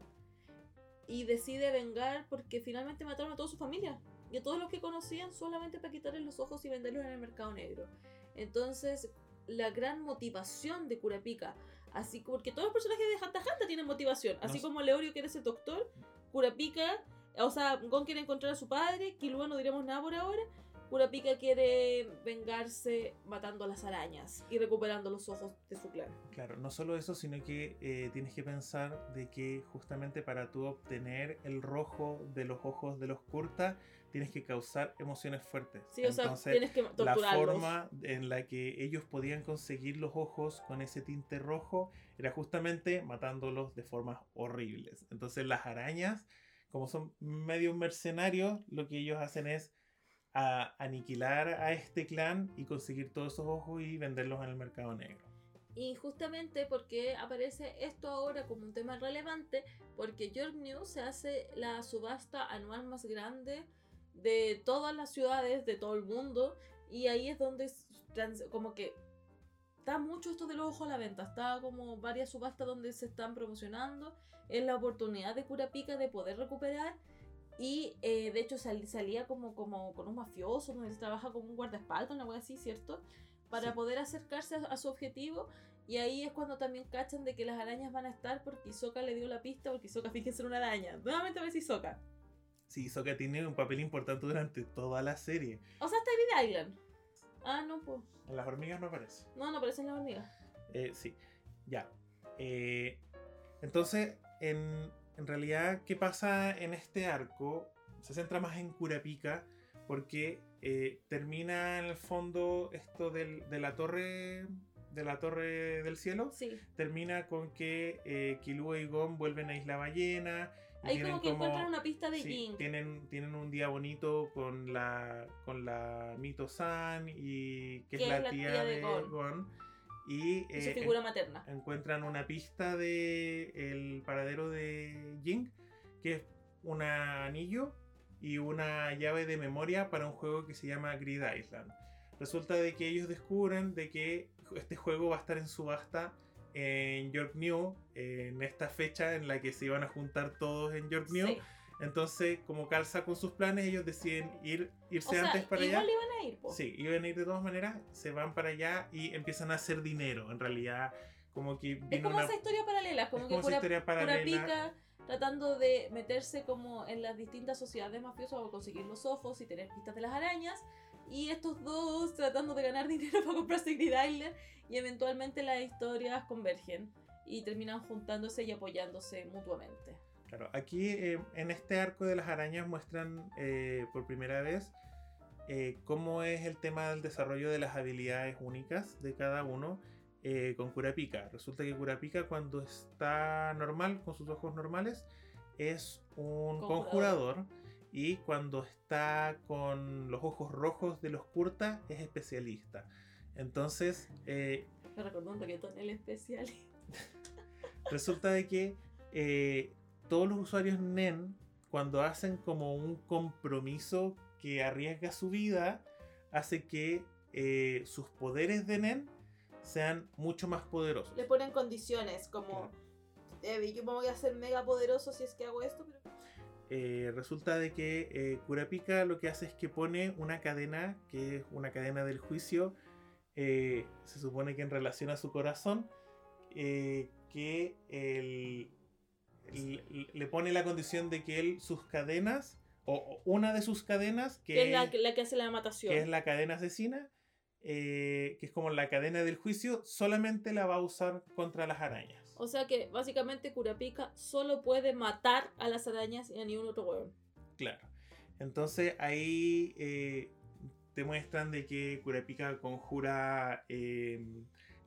y decide vengar porque finalmente mataron a toda su familia y a todos los que conocían solamente para quitarles los ojos y venderlos en el mercado negro. Entonces, la gran motivación de Kurapika, así porque todos los personajes de x Hunter tienen motivación, así sé. como Leorio quiere ser doctor, Kurapika, o sea, Gon quiere encontrar a su padre, Killua no diremos nada por ahora. Kurapika quiere vengarse matando a las arañas y recuperando los ojos de su clan. Claro, no solo eso, sino que eh, tienes que pensar de que justamente para tú obtener el rojo de los ojos de los Kurta, tienes que causar emociones fuertes. Sí, o sea, Entonces, tienes que la torturarlos. forma en la que ellos podían conseguir los ojos con ese tinte rojo era justamente matándolos de formas horribles. Entonces las arañas, como son medios mercenarios, lo que ellos hacen es a aniquilar a este clan y conseguir todos esos ojos y venderlos en el mercado negro. Y justamente porque aparece esto ahora como un tema relevante, porque York News se hace la subasta anual más grande de todas las ciudades, de todo el mundo, y ahí es donde como que está mucho esto del ojo a la venta, está como varias subastas donde se están promocionando, es la oportunidad de Curapica de poder recuperar. Y eh, de hecho sal- salía como, como con un mafioso, donde trabaja como un guardaespaldas, una cosa así, ¿cierto? Para Sí. poder acercarse a, a su objetivo. Y ahí es cuando también cachan de que las arañas van a estar porque Isoka le dio la pista, porque Isoka finge ser una araña. Nuevamente ves Isoka. Sí, Sokka tiene un papel importante durante toda la serie. O sea, está Grid Island. Ah, no, pues. En las hormigas no aparece. No, no aparecen las hormigas. Eh, sí, ya. Eh, entonces, en, en realidad, ¿qué pasa en este arco? Se centra más en Kurapika porque eh, termina en el fondo esto del- de la torre de la torre del cielo. Sí. Termina con que eh, y Gon vuelven a Isla Ballena. Ahí como que encuentran una pista de sí, Jing. tienen, tienen un día bonito con la con la Mito-san y que es la, tía, de, Gon. Y, su eh, materna. encuentran una pista de el paradero de Jing, que es un anillo y una llave de memoria para un juego que se llama Grid Island. Resulta de que ellos descubren de que este juego va a estar en subasta en York New, en esta fecha en la que se iban a juntar todos en York New. Sí. Entonces, como calza con sus planes, ellos deciden ir, O irse sea, antes para igual allá. iban a ir, po. Sí, iban a ir de todas maneras, se van para allá y empiezan a hacer dinero. En realidad, como que Es como una, esa historia paralela, como es que como esa pura, historia paralela. pica tratando de meterse como en las distintas sociedades mafiosas o conseguir los ojos y tener pistas de las arañas. Y estos dos tratando de ganar dinero para comprarse Grid Island. Y eventualmente las historias convergen y terminan juntándose y apoyándose mutuamente. Claro, aquí eh, en este arco de las arañas muestran eh, por primera vez eh, cómo es el tema del desarrollo de las habilidades únicas de cada uno con Kurapika. Resulta que Kurapika cuando está normal, con sus ojos normales, es un Conjurador. conjurador. Y cuando está con los ojos rojos de los Kurta, es especialista. Entonces, Me recordó un reggaetón el especial. resulta de que eh, todos los usuarios NEN, cuando hacen como un compromiso que arriesga su vida, hace que eh, sus poderes de NEN sean mucho más poderosos. Le ponen condiciones como... "Eh, yo me voy a hacer mega poderoso si es que hago esto, pero... Eh, resulta de que eh, Kurapika lo que hace es que pone una cadena, que es una cadena del juicio, eh, se supone que en relación a su corazón, que el- le pone la condición de que él, sus cadenas, o, una de sus cadenas, que, Que es la, la que hace la matación. que es la cadena asesina, eh, que es como la cadena del juicio, solamente la va a usar contra las arañas. O sea que básicamente Kurapika solo puede matar a las arañas y a ningún otro hueón. Claro. Entonces ahí eh, te muestran de que Kurapika conjura eh,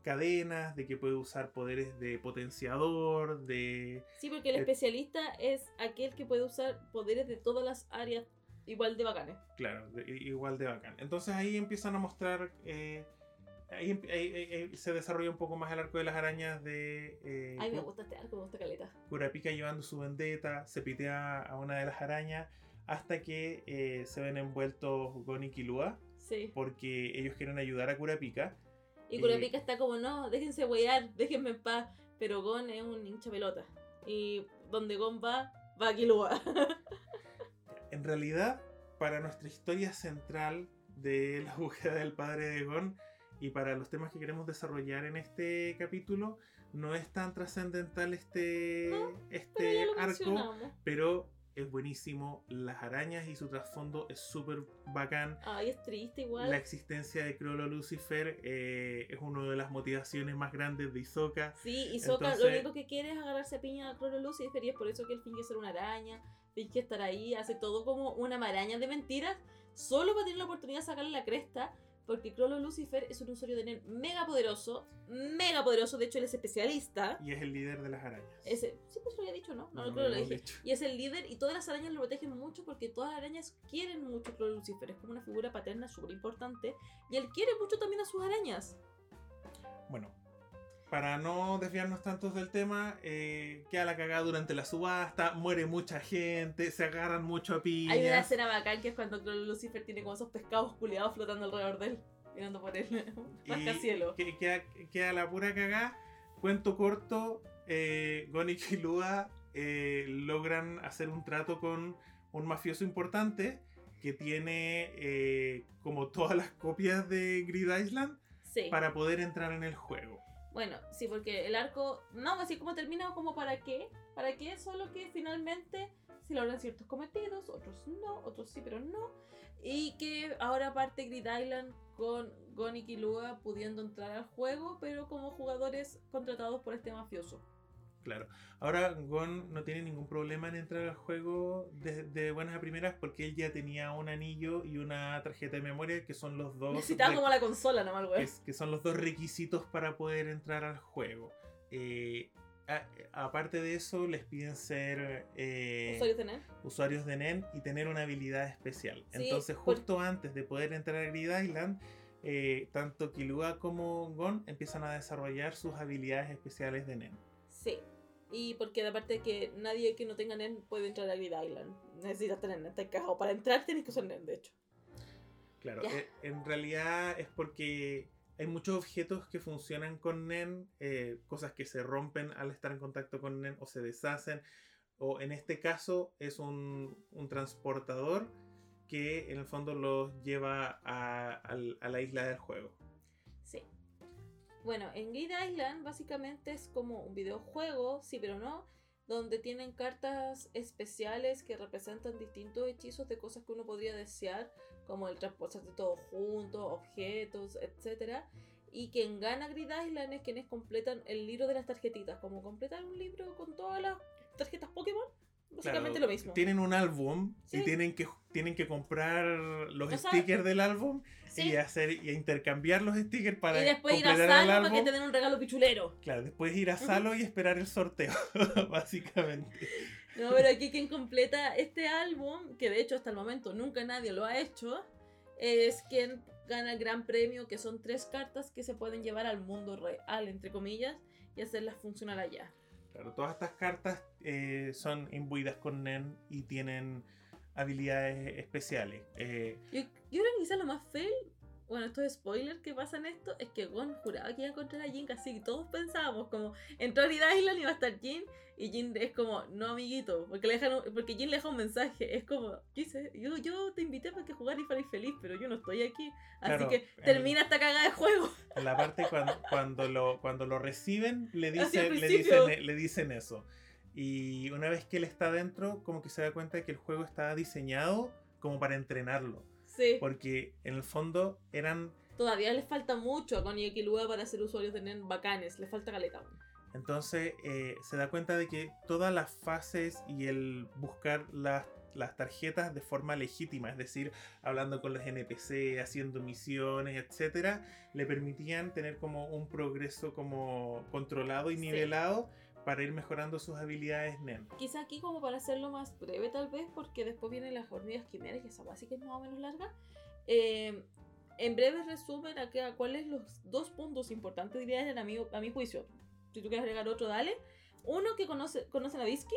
cadenas, de que puede usar poderes de potenciador, de... Sí, porque el especialista es aquel que puede usar poderes de todas las áreas igual de bacanes. Claro, de- igual de bacán. Entonces ahí empiezan a mostrar... eh, ahí, em- ahí- ahí- ahí se desarrolla un poco más el arco de las arañas de... eh, Ay, me gusta este arco, me gusta caleta. Kurapika llevando su vendetta, se pitea a una de las arañas hasta que eh, se ven envueltos Gon y Killua. Sí. porque ellos quieren ayudar a Kurapika. Y. Kurapika está como, no, déjense huear, déjenme en paz. Pero Gon es un hincha pelota. Y donde Gon va, va Killua. En realidad, para nuestra historia central de la búsqueda del padre de Gon y para los temas que queremos desarrollar en este capítulo, no es tan trascendental este, No, este Pero arco, pero es buenísimo. Las arañas y su trasfondo es súper bacán. Ay, es triste igual. La existencia de Crollo Lucifer eh, es una de las motivaciones más grandes de Hisoka. Sí, Entonces- lo único que quiere es agarrarse a piña a Crollo Lucifer y es por eso que él finge ser una araña, finge estar ahí, hace todo como una maraña de mentiras, solo para tener la oportunidad de sacarle la cresta, porque Crollo Lucifer es un usuario de NEN mega poderoso, mega poderoso, de hecho él es especialista. Y es el líder de las arañas. Ese, sí, pues lo había dicho, ¿no? No, No, que lo hemos dije. dicho. Y es el líder y todas las arañas lo protegen mucho porque todas las arañas quieren mucho a Crollo Lucifer, es como una figura paterna súper importante y él quiere mucho también a sus arañas. Bueno, para no desviarnos tantos del tema, eh, queda la cagada durante la subasta, muere mucha gente, se agarran mucho a Hay una piñas. escena bacán que es cuando Lucifer tiene como esos pescados culiados flotando alrededor de él, mirando por él. Rascacielos. que- queda, queda la pura cagada. Cuento corto, eh, y Killua eh, logran hacer un trato con un mafioso importante que tiene eh, como todas las copias de Grid Island Sí. para poder entrar en el juego. Bueno, sí, porque el arco, no, así como termina, como para qué, para qué, solo que finalmente se logran ciertos cometidos, otros no, otros sí, pero no, y que ahora parte Grid Island con Gon y Killua pudiendo entrar al juego, pero como jugadores contratados por este mafioso. Claro. Ahora Gon no tiene ningún problema en entrar al juego de, de buenas a primeras porque él ya tenía un anillo y una tarjeta de memoria que son los dos Necesitaba como la consola nomás, güey. es- que son los dos requisitos para poder entrar al juego. Eh, a- aparte de eso, les piden ser eh, Usuarios de NEN. usuarios de NEN y tener una habilidad especial. Sí, Entonces, por- justo antes de poder entrar a Grid Island, eh, tanto Killua como Gon empiezan a desarrollar sus habilidades especiales de NEN. Sí. Y porque aparte de que nadie que no tenga NEN puede entrar a Grid Island. Necesitas tener NEN, está encajado. Para entrar tienes que usar NEN, de hecho. Claro, eh, en realidad es porque hay muchos objetos que funcionan con NEN, eh, cosas que se rompen al estar en contacto con NEN o se deshacen, o en este caso es un, un transportador que en el fondo los lleva a, al- a la isla del juego. Bueno, en Grid Island básicamente es como un videojuego, sí pero no, donde tienen cartas especiales que representan distintos hechizos de cosas que uno podría desear, como el transportarse todo junto, objetos, etc. Y quien gana Grid Island es quienes completan el libro de las tarjetitas, como completar un libro con todas las tarjetas Pokémon, básicamente Claro, lo mismo. Tienen un álbum Sí. y tienen que, tienen que comprar los O sea, stickers del álbum Sí. y hacer y intercambiar los stickers para Y después ir a Salo para que te den un regalo pichulero. Claro, después ir a Salo y esperar el sorteo, básicamente. No, pero aquí quien completa este álbum, que de hecho hasta el momento nunca nadie lo ha hecho, es quien gana el gran premio, que son tres cartas que se pueden llevar al mundo real, entre comillas, y hacerlas funcionar allá. Claro, todas estas cartas eh, son imbuidas con NEN y tienen habilidades especiales. Eh, Yo, yo creo que quizás lo más fail, bueno, esto es spoiler que pasa en esto, es que Gon juraba que iba a encontrar a Jin, casi que todos pensábamos como, entró a Grid Island y iba a estar Jin, y Jin es como, no amiguito, porque, le dejan un- porque Jin le deja un mensaje, es como, dice, yo, yo te invité para que jugaras y fueras feliz, pero yo no estoy aquí, así Claro, que el- termina esta cagada de juego. en la parte cuando, cuando, lo, cuando lo reciben, le dicen, le, dicen, le dicen eso. Y una vez que él está dentro, como que se da cuenta de que el juego está diseñado como para entrenarlo. Sí, Porque en el fondo eran todavía les falta mucho a Gon y a Killua para ser usuarios de NEN bacanes, les falta caleta. Entonces eh, se da cuenta de que todas las fases y el buscar las, las tarjetas de forma legítima, es decir, hablando con los NPC, haciendo misiones, etcétera, le permitían tener como un progreso como controlado y nivelado para ir mejorando sus habilidades NEN. Quizá aquí como para hacerlo más breve tal vez, porque después vienen las hormigas quimeras, y esa así que es más o menos larga. Eh, en breve resumen acá cuáles los dos puntos importantes diría a mi, a mi juicio. Si tú quieres agregar otro, dale. Uno que conoce, conocen a Visky,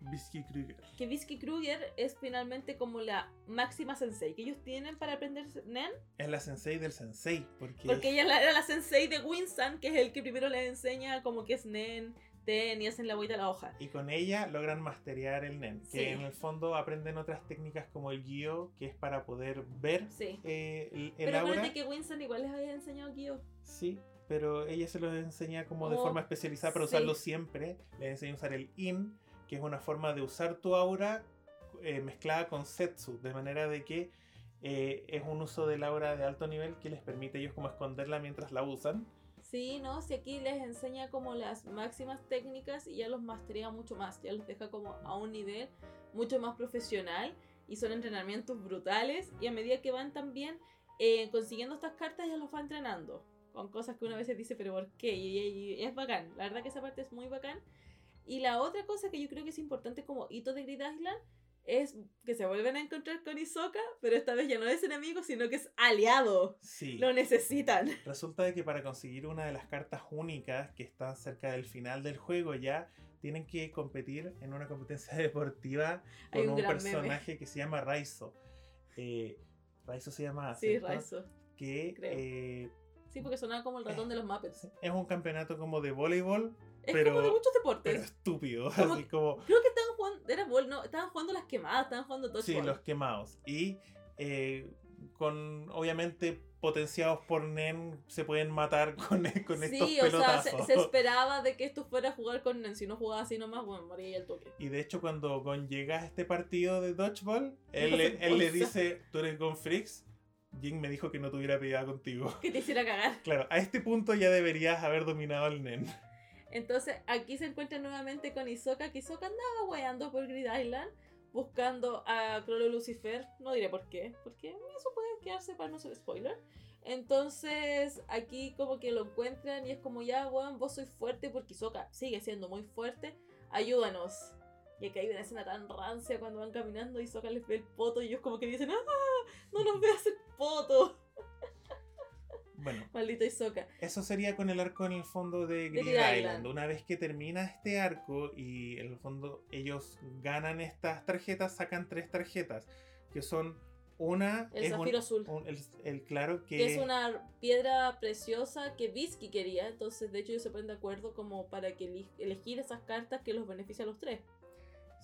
Bisky Kruger. que Visky Kruger es finalmente como la máxima sensei que ellos tienen para aprender Nen, Es la sensei del sensei, porque, porque ella la- era la sensei de Winsan, que es el que primero les enseña como que es Nen, Ten y hacen la vuelta a la hoja. y con ella logran masterear el NEN, que Sí. en el fondo aprenden otras técnicas como el guío, que es para poder ver Sí. eh, el, el Pero aura. acuérdate que Winsan igual les había enseñado Kyo. Sí, pero ella se los enseña como de Oh, forma especializada para sí. usarlo siempre. Les enseña a usar el in, que es una forma de usar tu aura eh, mezclada con setsu, de manera de que eh, es un uso del aura de alto nivel que les permite a ellos como esconderla mientras la usan. Sí, no, si aquí les enseña como las máximas técnicas y ya los masterea mucho más, ya los deja como a un nivel mucho más profesional y son entrenamientos brutales y a medida que van también eh, consiguiendo estas cartas ya los va entrenando con cosas que una vez se dice pero ¿por qué? Y, y- y es bacán, la verdad que esa parte es muy bacán. Y la otra cosa que yo creo que es importante como hito de Grid Island es que se vuelven a encontrar con Hisoka, pero esta vez ya no es enemigo, sino que es aliado. Sí. Lo necesitan. Resulta de que para conseguir una de las cartas únicas que están cerca del final del juego ya tienen que competir en una competencia deportiva Hay con un un, gran meme. personaje que se llama Raizo. Eh, Raizo se llama así. Sí, Raizo. Que eh, Sí, porque sonaba como el ratón de los Muppets. es un campeonato como de voleibol, Es pero- como de muchos pero deportes. estúpido. Como Así como, Creo que estaban jugando, era bol, no, estaban jugando las quemadas, estaban jugando todo sí, los quemados. Y eh, con, obviamente, potenciados por Nen, se pueden matar con, con estos Sí, o sea, pelotazos. se, se esperaba de que esto fuera a jugar con Nen. Si no jugaba así nomás, bueno, moría el toque. Y de hecho, cuando Gon llega a este partido de Dodgeball, él, le- él le dice: Tú eres Gon Freaks. Jin me dijo que no tuviera piedad contigo. Que te hiciera cagar. Claro, a este punto ya deberías haber dominado al Nen. Entonces, aquí se encuentra nuevamente con Hisoka, que Hisoka andaba weando por Grid Island, buscando a Crollo Lucifer. No diré por qué, porque eso puede quedarse para no ser spoiler. Entonces, aquí como que lo encuentran y es como, ya, weón, vos sois fuerte porque Hisoka sigue siendo muy fuerte, ayúdanos. Y acá hay una escena tan rancia cuando van caminando y les ve el poto y ellos como que dicen, ¡ah! No nos veas el poto. Bueno, Maldito Hisoka. eso sería con el arco en el fondo de Grid Island. Island. Una vez que termina este arco y en el fondo ellos ganan estas tarjetas, sacan tres tarjetas, que son una... El es un- zafiro azul. un- el, el claro que... que es una piedra preciosa que Visky quería, entonces de hecho ellos se ponen de acuerdo como para que elegir esas cartas que los beneficia a los tres.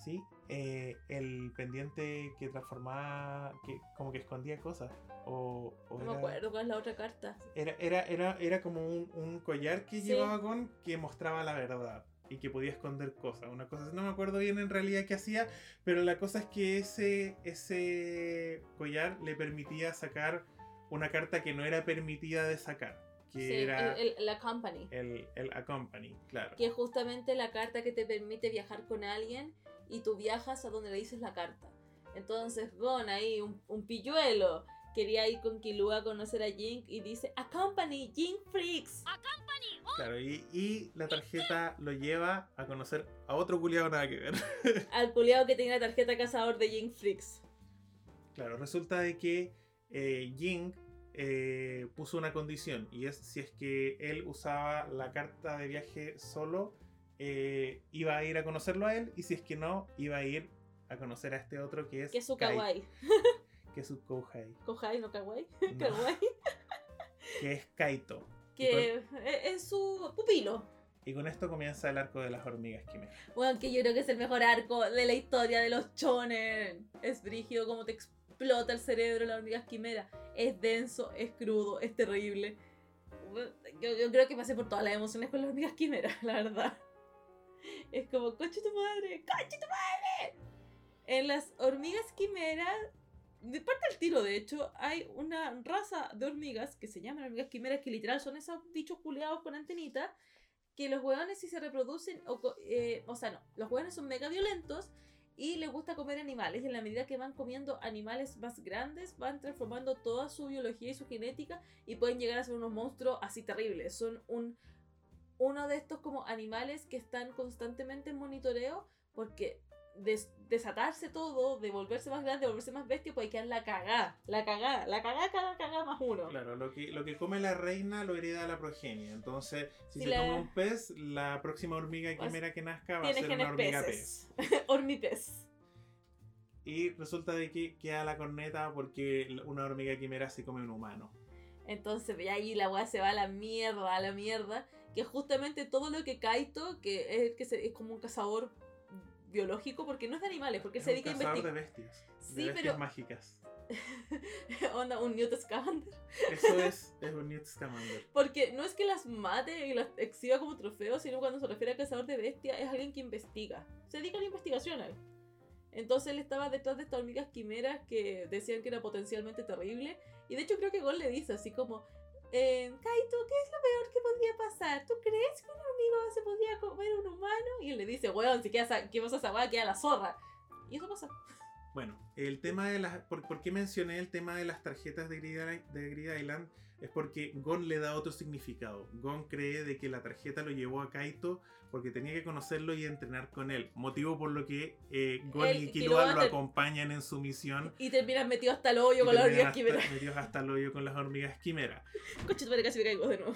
Sí, eh, el pendiente que transformaba, que como que escondía cosas. O, o No me era, acuerdo cuál es la otra carta. Era, era, era, era como un, un collar que Sí. llevaba con que mostraba la verdad y que podía esconder cosas. Una cosa no me acuerdo bien en realidad qué hacía, pero la cosa es que ese, ese collar le permitía sacar una carta que no era permitida de sacar, que Sí, era el- el- la company. el, el Accompany, claro. Que es justamente la carta que te permite viajar con alguien y tú viajas a donde le dices la carta. Entonces Gon ahí, un, un pilluelo, quería ir con Killua a conocer a Jink y dice, Accompany, Jink Freaks. Claro, y, y la tarjeta lo lleva a conocer a otro culiado nada que ver. Al culiado que tenía la tarjeta cazador de Jink Freaks. Claro, resulta de que eh, Jing eh, puso una condición y es si es que él usaba la carta de viaje solo, eh, iba a ir a conocerlo a él y si es que no, iba a ir a conocer a este otro que es Que es su Kai- kawaii. que es su Kouhai, Kohai, no kawaii. No. kawaii. que es Kaito. que e- es su pupilo. Y con esto comienza el arco de las hormigas quimera. Bueno, que yo creo que es el mejor arco de la historia de los chonen. Es brígido como te explota el cerebro la hormiga quimera. Es denso, es crudo, es terrible. Yo, yo creo que pasé por todas las emociones con las hormigas quimera, la verdad. Es como, coche tu madre, coche tu madre. En las hormigas quimera, de parte al tiro de hecho, hay una raza de hormigas que se llaman hormigas quimeras, que literal son esos bichos culeados con antenita, que los hueones si se reproducen, o, eh, o sea, no, los hueones son mega violentos y les gusta comer animales y en la medida que van comiendo animales más grandes van transformando toda su biología y su genética y pueden llegar a ser unos monstruos así terribles. Son un uno de estos como animales que están constantemente en monitoreo porque des- desatarse todo, de volverse más grande, de volverse más bestia, puede quedar la cagá, la cagá, la cagá, cagá, cagá más uno. Claro, lo que, lo que come la reina lo hereda la progenie. Entonces, si, Si se la- come un pez, la próxima hormiga Pues, quimera que nazca va a ser una hormiga peces. pez. Hormipez. Y resulta de que queda la corneta porque una hormiga quimera se come un humano. Entonces, ahí la weá se va a la mierda, a la mierda. Que justamente todo lo que Kaito, que es, el que se- es como un cazador biológico, porque no es de animales, porque Es se dedica a cazador de investigar. bestias. Sí, de bestias pero- mágicas. Onda, un Newt Scamander. Eso es, es un Newt Scamander. Porque no es que las mate y las exhiba como trofeo, sino cuando se refiere a cazador de bestias, es alguien que investiga. Se dedica a la investigación a él. Entonces él estaba detrás de estas hormigas quimeras que decían que era potencialmente terrible. Y de hecho creo que Gon le dice así como, eh, Kaito, ¿qué es lo peor que podría pasar? ¿Tú crees que un hormiga se podría comer un humano? Y él le dice, weón, si queda esa- que vas a esa weá, queda la zorra. Y eso pasa. Bueno, el tema de las. ¿por, por qué mencioné el tema de las tarjetas de Grid, de Grid Island? Es porque Gon le da otro significado. Gon cree de que la tarjeta lo llevó a Kaito porque tenía que conocerlo y entrenar con él. Motivo por lo que eh, Gon y Killua lo acompañan en su misión. Y terminas metido hasta el hoyo con la terminan hormiga quimera. metidos hasta el hoyo con las hormigas quimera. Coche, casi me caigo de nuevo.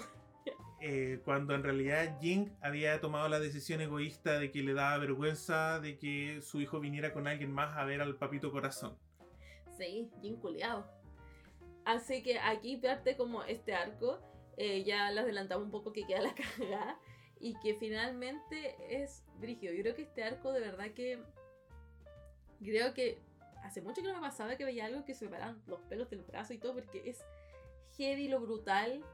eh, cuando en realidad Jing había tomado la decisión egoísta de que le daba vergüenza de que su hijo viniera con alguien más a ver al papito corazón. Sí, bien culeado. Así que aquí parte como este arco. eh, ya le adelantamos un poco que queda la cagada. Y que finalmente es brígido. Yo creo que este arco de verdad que. Creo que hace mucho que no me pasaba que veía algo que se me paraban los pelos del brazo y todo. Porque es heavy lo brutal.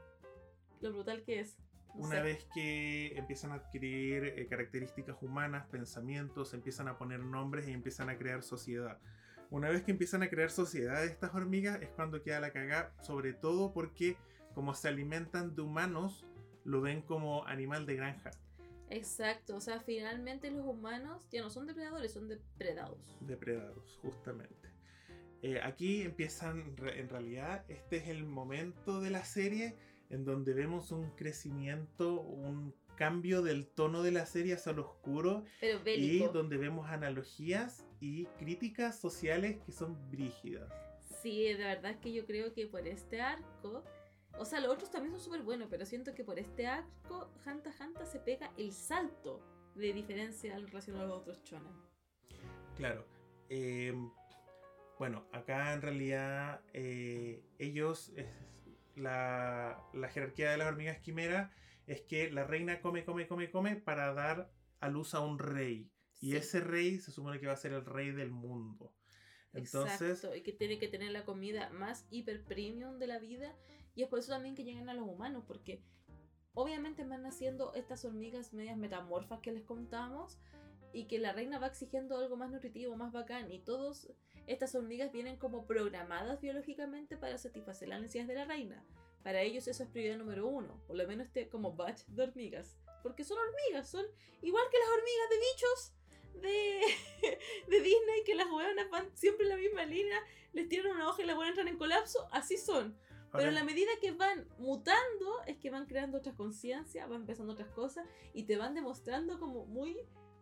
Lo brutal que es. No Una sé. vez que empiezan a adquirir eh, características humanas, pensamientos, empiezan a poner nombres y empiezan a crear sociedad. Una vez que empiezan a crear sociedad estas hormigas es cuando queda la cagada, sobre todo porque como se alimentan de humanos, lo ven como animal de granja, Exacto. O sea, finalmente los humanos ya no son depredadores, son depredados. depredados, justamente. Eh, aquí empiezan, en realidad, este es el momento de la serie en donde vemos un crecimiento, un cambio del tono de la serie hacia lo oscuro Pero y donde vemos analogías y críticas sociales que son brígidas. Sí, de verdad es que yo creo que por este arco, o sea, los otros también son súper buenos, pero siento que por este arco, Hanta Hanta se pega el salto de diferencia en relación a los otros shonen. Claro. eh, bueno, acá en realidad eh, ellos, la, la jerarquía de las hormigas quimera es que la reina come, come, come, come para dar a luz a un rey. Y ese rey se supone que va a ser el rey del mundo. Entonces, Exacto, y que tiene que tener la comida más hiper premium de la vida, y es por eso también que llegan a los humanos, porque obviamente van naciendo estas hormigas medias metamorfas que les contamos, y que la reina va exigiendo algo más nutritivo, más bacán, y todas estas hormigas vienen como programadas biológicamente para satisfacer las necesidades de la reina. Para ellos eso es prioridad número uno, por lo menos este como batch de hormigas, porque son hormigas, son igual que las hormigas de bichos de, de Disney, que las hueonas van siempre en la misma línea, les tiran una hoja y la hueonas entran en colapso, así son. Pero en la medida que van mutando, es que van creando otras conciencias, van empezando otras cosas y te van demostrando como muy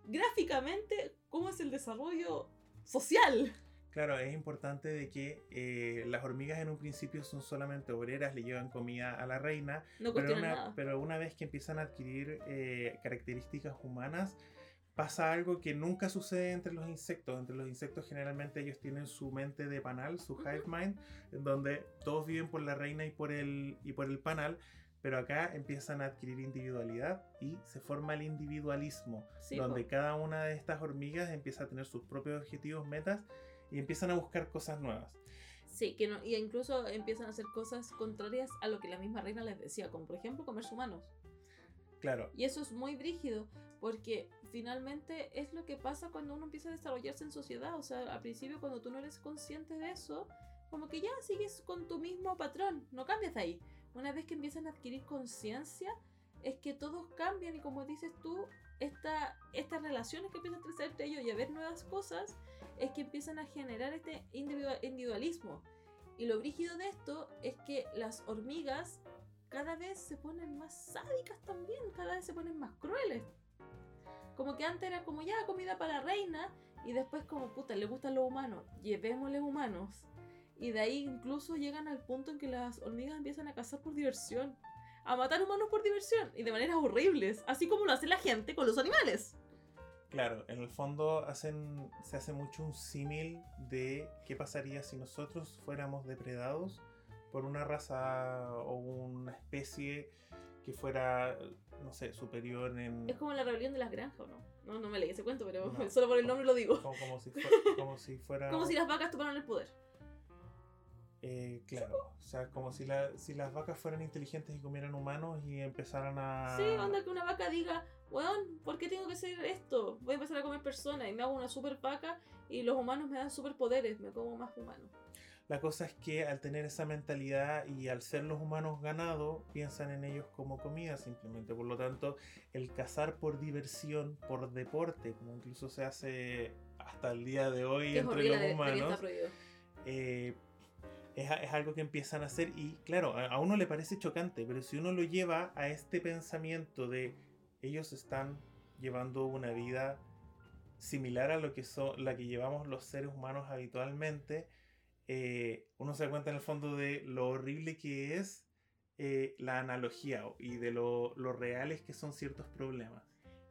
gráficamente cómo es el desarrollo social. Claro, es importante de que eh, las hormigas en un principio son solamente obreras, le llevan comida a la reina, No pero una, nada. pero una vez que empiezan a adquirir eh, características humanas, pasa algo que nunca sucede entre los insectos. Entre los insectos generalmente ellos tienen su mente de panal, su hive mind, en donde todos viven por la reina y por el, y por el panal. Pero acá empiezan a adquirir individualidad y se forma el individualismo, Sí, donde po. cada una de estas hormigas empieza a tener sus propios objetivos, metas y empiezan a buscar cosas nuevas. Sí, que no, y incluso empiezan a hacer cosas contrarias a lo que la misma reina les decía, como por ejemplo comer humanos. Claro, Y eso es muy brígido, porque finalmente es lo que pasa cuando uno empieza a desarrollarse en sociedad. O sea, al principio cuando tú no eres consciente de eso, como que ya sigues con tu mismo patrón, no cambias de ahí. Una vez que empiezan a adquirir conciencia, es que todos cambian y como dices tú, esta, estas relaciones que empiezan a crecer ellos y a ver nuevas cosas, es que empiezan a generar este individua- individualismo. Y lo brígido de esto es que las hormigas cada vez se ponen más sádicas también, cada vez se ponen más crueles. Como que antes era como ya comida para reina y después como puta, le gustan los humanos, llevémosle humanos. Y de ahí incluso llegan al punto en que las hormigas empiezan a cazar por diversión, a matar humanos por diversión y de maneras horribles, así como lo hace la gente con los animales. Claro, en el fondo hacen, se hace mucho un símil de qué pasaría si nosotros fuéramos depredados por una raza o una especie que fuera, no sé, superior en... Es como la rebelión de las granjas, ¿o ¿no? No, no me leí ese cuento, pero No. solo por el nombre lo digo. Como, como si, como si fuera... Como si las vacas tomaran el poder. eh, claro, o sea, como si, la- si las vacas fueran inteligentes y comieran humanos y empezaran a... Sí, onda que una vaca diga, weón, ¿por qué tengo que hacer esto? Voy a empezar a comer personas y me hago una super vaca y los humanos me dan superpoderes, me como más humano. La cosa es que al tener esa mentalidad y al ser los humanos ganado, piensan en ellos como comida simplemente. Por lo tanto, el cazar por diversión, por deporte, como incluso se hace hasta el día de hoy es entre los humanos. eh, es, es algo que empiezan a hacer y claro, a, a uno le parece chocante, pero si uno lo lleva a este pensamiento de ellos están llevando una vida similar a lo que son la que llevamos los seres humanos habitualmente, eh, uno se da cuenta en el fondo de lo horrible que es eh, la analogía y de lo, lo reales que son ciertos problemas.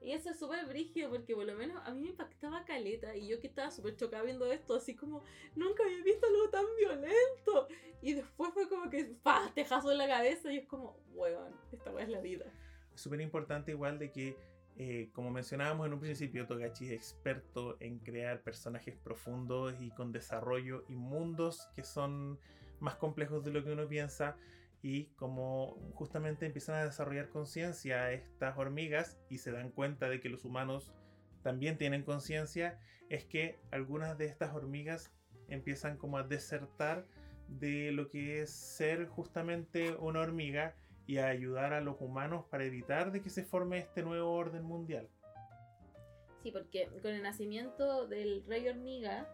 Y eso es súper brígido porque por lo menos a mí me impactaba caleta y yo que estaba súper chocada viendo esto, así como nunca había visto algo tan violento. Y después fue como que, ¡pah! Tejazo en la cabeza y es como, weón, esta weá es la vida. Es súper importante igual de que, eh, como mencionábamos en un principio, Togachi es experto en crear personajes profundos y con desarrollo y mundos que son más complejos de lo que uno piensa. Y como justamente empiezan a desarrollar conciencia estas hormigas y se dan cuenta de que los humanos también tienen conciencia, es que algunas de estas hormigas empiezan como a desertar de lo que es ser justamente una hormiga y a ayudar a los humanos para evitar de que se forme este nuevo orden mundial. Sí, porque con el nacimiento del rey hormiga,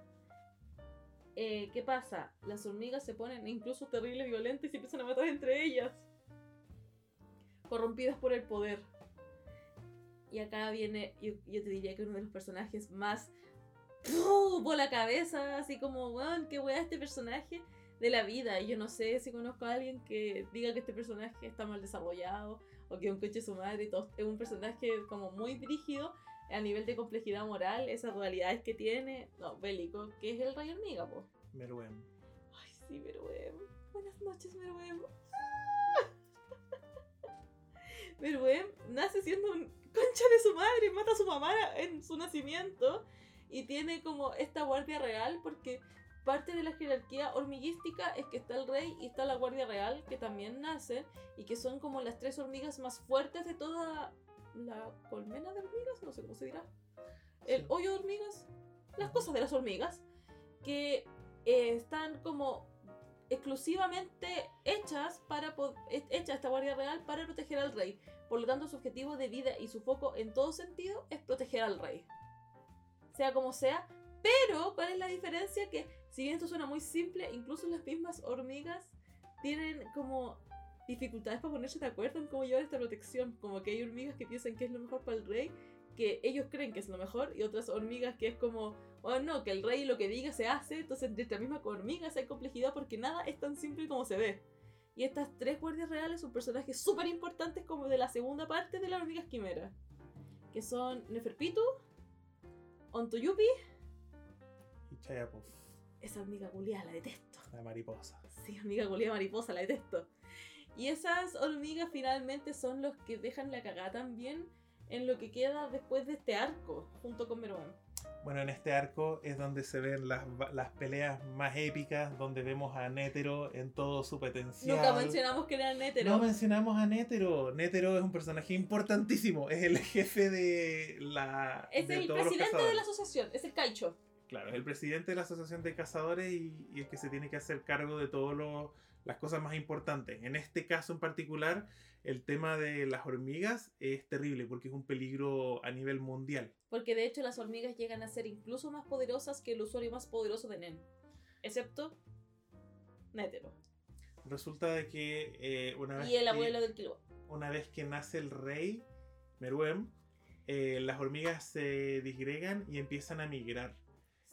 eh, ¿qué pasa? Las hormigas se ponen incluso terribles, violentas y empiezan a matar entre ellas. Corrompidas por el poder. Y acá viene, yo, yo te diría que uno de los personajes más ¡pum! por la cabeza, así como, weón, qué weá este personaje de la vida. Y yo no sé si conozco a alguien que diga que este personaje está mal desarrollado o que un coche su madre y todo. Es un personaje como muy brígido a nivel de complejidad moral, esas dualidades que tiene, no, bélico, que es el rey hormiga, po. Meruem. Ay, sí, Meruem. Buenas noches, Meruem. Meruem nace siendo un concha de su madre, mata a su mamá en su nacimiento y tiene como esta guardia real porque parte de la jerarquía hormiguística es que está el rey y está la guardia real que también nacen y que son como las tres hormigas más fuertes de toda la colmena de hormigas, no sé cómo se dirá. El hoyo de hormigas, las cosas de las hormigas, que eh, están como exclusivamente hechas para hecha esta guardia real para proteger al rey. Por lo tanto, su objetivo de vida y su foco en todo sentido es proteger al rey. Sea como sea, pero ¿cuál es la diferencia? Que si bien esto suena muy simple, incluso las mismas hormigas tienen como dificultades para ponerse de acuerdo en cómo llevar esta protección. Como que hay hormigas que piensan que es lo mejor para el rey, que ellos creen que es lo mejor, y otras hormigas que es como, oh no, que el rey lo que diga se hace. Entonces, entre estas mismas hormigas hay complejidad porque nada es tan simple como se ve. Y estas tres guardias reales son personajes súper importantes como de la segunda parte de las hormigas quimera. Que son Neferpitu, Ontoyupi, Y Chayapov, esa hormiga culiada, la detesto. la mariposa. Sí, hormiga culiada mariposa, la detesto. Y esas hormigas finalmente son los que dejan la cagada también en lo que queda después de este arco, junto con Meruem. Bueno, en este arco es donde se ven las, las peleas más épicas, donde vemos a Nétero en todo su potencial. Nunca mencionamos que era Nétero. No mencionamos a Nétero. Nétero es un personaje importantísimo. Es el jefe de la. es de el todos presidente de la asociación, es el Caicho. Claro, es el presidente de la asociación de cazadores y, y el que se tiene que hacer cargo de todas las cosas más importantes. En este caso en particular, el tema de las hormigas es terrible porque es un peligro a nivel mundial. Porque de hecho las hormigas llegan a ser incluso más poderosas que el usuario más poderoso de NEN. Excepto Nétero. Resulta de que eh, una vez Y el que- abuelo del Kilo. una vez que nace el rey, Meruem, eh, las hormigas se disgregan y empiezan a migrar.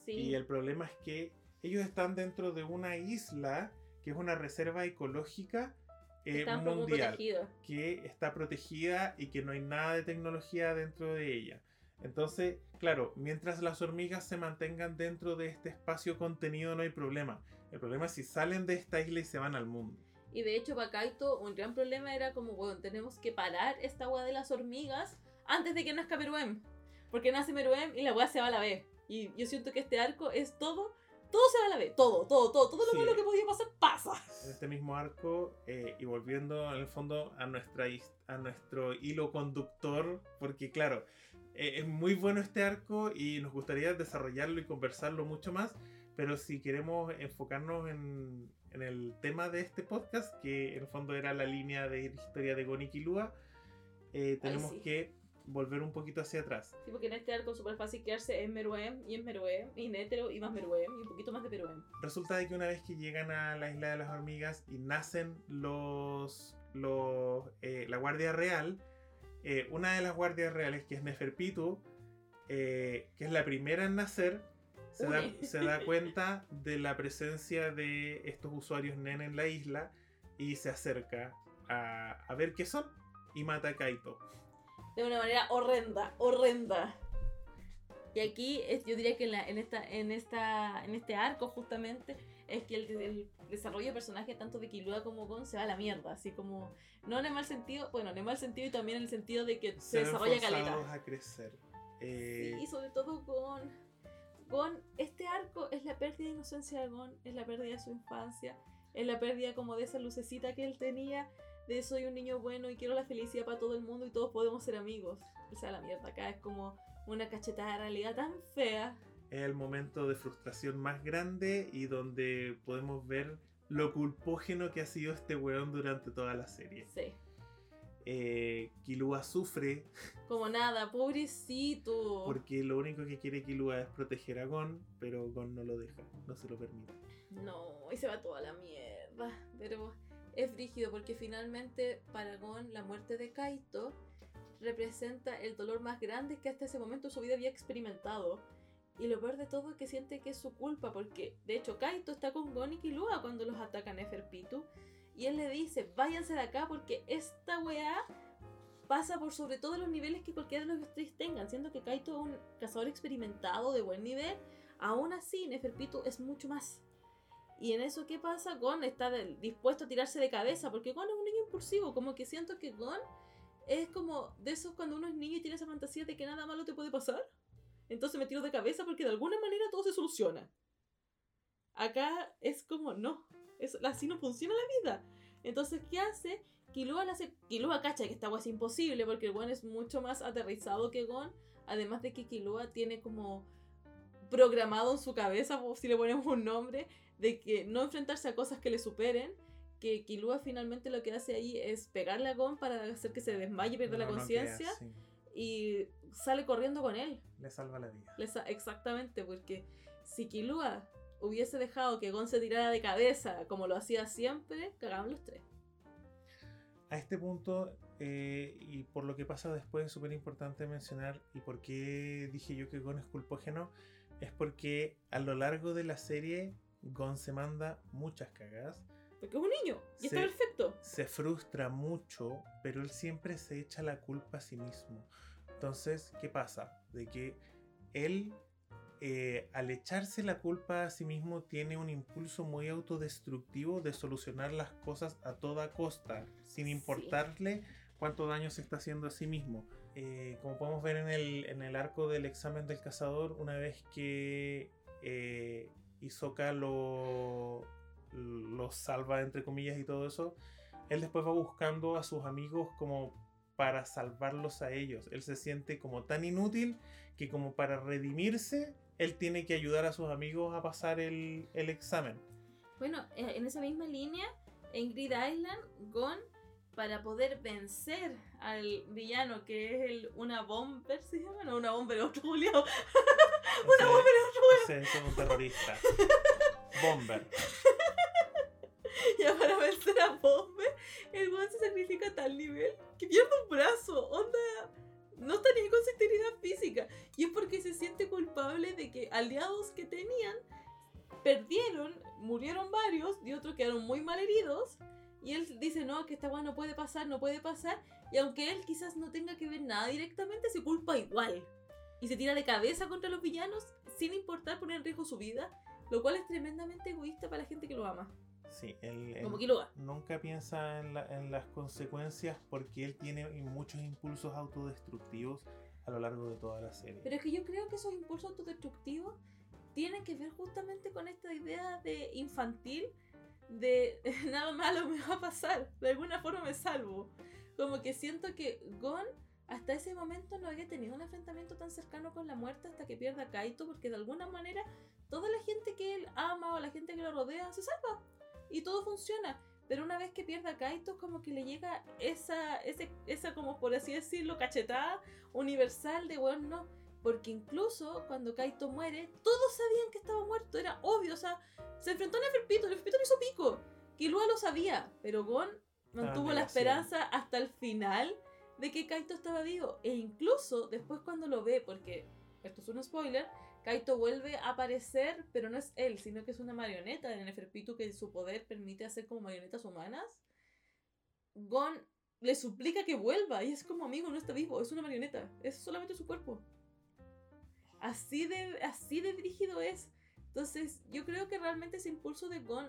Sí. Y el problema es que ellos están dentro de una isla que es una reserva ecológica eh, mundial, que está protegida y que no hay nada de tecnología dentro de ella. Entonces, claro, mientras las hormigas se mantengan dentro de este espacio contenido no hay problema. El problema es si salen de esta isla y se van al mundo. Y de hecho, para Kaito, un gran problema era como, bueno, tenemos que parar esta weá de las hormigas antes de que nazca Meruem. Porque nace Meruem y la weá se va a la B. Y yo siento que este arco es todo, todo se va a la B. Todo, todo, todo, todo lo Sí. malo que podía pasar, pasa. en este mismo arco eh, y volviendo en el fondo a, nuestra, a nuestro hilo conductor, porque claro, eh, es muy bueno este arco y nos gustaría desarrollarlo y conversarlo mucho más, pero si queremos enfocarnos en, en el tema de este podcast, que en el fondo era la línea de historia de Gon y Killua, eh, tenemos sí. que volver un poquito hacia atrás. Sí, porque en este arco es súper fácil quedarse en Meruem y en Meruem y en Hétero y más Meruem y un poquito más de Meruem. Resulta de que una vez que llegan a la isla de las hormigas y nacen los, los eh, la guardia real, eh, una de las guardias reales que es Neferpitu, eh, que es la primera en nacer, se da, se da cuenta de la presencia de estos usuarios Nen en la isla y se acerca a, a ver qué son y mata a Kaito. De una manera horrenda, horrenda. Y aquí es- yo diría que en, la- en esta, en, esta, en este arco justamente es que el, el desarrollo de personaje tanto de Killua como Gon se va a la mierda. Así como, no en el mal sentido, bueno, en el mal sentido y también en el sentido de que se, ven desarrolla caleta. a crecer. Eh, Sí, y sobre todo Gon. Gon, este arco es la pérdida de inocencia de Gon, es la pérdida de su infancia, es la pérdida como de esa lucecita que él tenía, de soy un niño bueno y quiero la felicidad para todo el mundo y todos podemos ser amigos. O sea, la mierda, acá es como una cachetada de realidad tan fea. es el momento de frustración más grande y donde podemos ver lo culpógeno que ha sido este weón durante toda la serie. Sí. Eh, Killua sufre Como nada, pobrecito. porque lo único que quiere Killua es proteger a Gon, pero Gon no lo deja, no se lo permite. No, y se va toda la mierda. Pero es frígido porque finalmente para Gon la muerte de Kaito representa el dolor más grande que hasta ese momento en su vida había experimentado. Y lo peor de todo es que siente que es su culpa porque de hecho Kaito está con Gon y Killua cuando los ataca Neferpitu. Y él le dice, váyanse de acá porque esta weá pasa por sobre todos los niveles que cualquiera de los tres tengan. Siendo que Kaito es un cazador experimentado de buen nivel, aún así Neferpitu es mucho más. Y en eso, ¿qué pasa? Gon está dispuesto a tirarse de cabeza, porque Gon es un niño impulsivo, como que siento que Gon es como de esos cuando uno es niño y tiene esa fantasía de que nada malo te puede pasar. Entonces me tiro de cabeza porque de alguna manera todo se soluciona. Acá es como, no, es, así no funciona la vida. Entonces, ¿qué hace? Killua le hace. Killua cacha que esta agua es imposible porque Gon es mucho más aterrizado que Gon. Además de que Killua tiene como programado en su cabeza, si le ponemos un nombre, de que no enfrentarse a cosas que le superen. Que Killua finalmente lo que hace ahí es pegarle a Gon para hacer que se desmaye y pierda la No, conciencia. y sale corriendo con él. Le salva la vida. Le sa- Exactamente, porque si Killua hubiese dejado que Gon se tirara de cabeza como lo hacía siempre, cagaban los tres. A este punto, eh, y por lo que pasa después, es súper importante mencionar, y por qué dije yo que Gon es culpógeno, es porque a lo largo de la serie, Gon se manda muchas cagadas, Porque es un niño y está Sí. perfecto. se frustra mucho, pero él siempre se echa la culpa a sí mismo. Entonces, ¿qué pasa? De que él, eh, al echarse la culpa a sí mismo, tiene un impulso muy autodestructivo de solucionar las cosas a toda costa, sin Sí. importarle cuánto daño se está haciendo a sí mismo. Eh, como podemos ver en el, en el arco del examen del cazador, una vez que eh, lo, lo salva, entre comillas, y todo eso, él después va buscando a sus amigos como para salvarlos a ellos. Él se siente como tan inútil que como para redimirse, él tiene que ayudar a sus amigos a pasar el, el examen. Bueno, eh, en esa misma línea, en Grid Island, Gon, para poder vencer al villano que es el una bomber, ¿se llama? No, una bomber, otro Julio. Ese- bomber, ese es un terrorista. Bomber. Ya para vencer a Bomber, el Gon se sacrifica a tal nivel que pierde un brazo. Onda, no está ni con su integridad física. Y es porque se siente culpable de que aliados que tenían perdieron, murieron varios y otros quedaron muy mal heridos. Y él dice, no, que esta weá no puede pasar, no puede pasar. Y aunque él quizás no tenga que ver nada directamente, se culpa igual. Y se tira de cabeza contra los villanos sin importar poner en riesgo su vida. Lo cual es tremendamente egoísta para la gente que lo ama. Sí, él, él Como Killua. nunca piensa en, la- en las consecuencias porque él tiene muchos impulsos autodestructivos a lo largo de toda la serie. Pero es que yo creo que esos impulsos autodestructivos tienen que ver justamente con esta idea de infantil de nada malo me va a pasar, de alguna forma me salvo. Como que siento que Gon hasta ese momento no había tenido un enfrentamiento tan cercano con la muerte hasta que pierda Kaito, porque de alguna manera toda la gente que él ama o la gente que lo rodea se salva y todo funciona. Pero una vez que pierde a Kaito, como que le llega esa, ese, esa como por así decirlo, cachetada universal de weón, no. Porque incluso cuando Kaito muere, todos sabían que estaba muerto, era obvio, o sea, se enfrentó a Neferpito, Neferpito le hizo pico. Killua lo sabía, pero Gon mantuvo la esperanza hasta el final de que Kaito estaba vivo. E incluso después cuando lo ve, porque esto es un spoiler, Kaito vuelve a aparecer, pero no es él, sino que es una marioneta de Neferpitu que su poder permite hacer como marionetas humanas. Gon le suplica que vuelva y es como amigo, no está vivo, es una marioneta, es solamente su cuerpo. Así de, así de brígido es. Entonces, yo creo que realmente ese impulso de Gon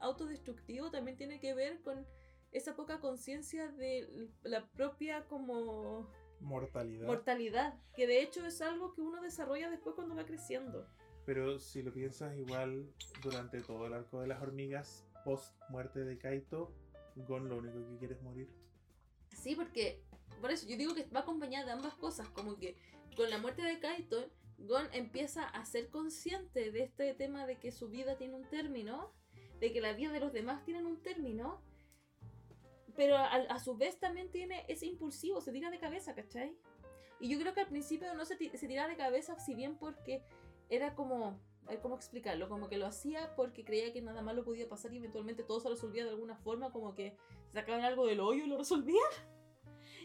autodestructivo también tiene que ver con esa poca conciencia de la propia como Mortalidad. mortalidad, que de hecho es algo que uno desarrolla después cuando va creciendo. Pero si lo piensas igual, durante todo el arco de las hormigas, post muerte de Kaito, Gon lo único que quiere es morir. Sí, porque por eso yo digo que va acompañada de ambas cosas, como que con la muerte de Kaito, Gon empieza a ser consciente de este tema de que su vida tiene un término, de que la vida de los demás tienen un término, pero a, su vez también tiene ese impulsivo, se tira de cabeza, ¿cachai? Y yo creo que al principio no se, se tiraba de cabeza, si bien porque era como, ver cómo explicarlo, como que lo hacía porque creía que nada malo podía pasar y eventualmente todo se resolvía de alguna forma, como que sacaban algo del hoyo y lo resolvían.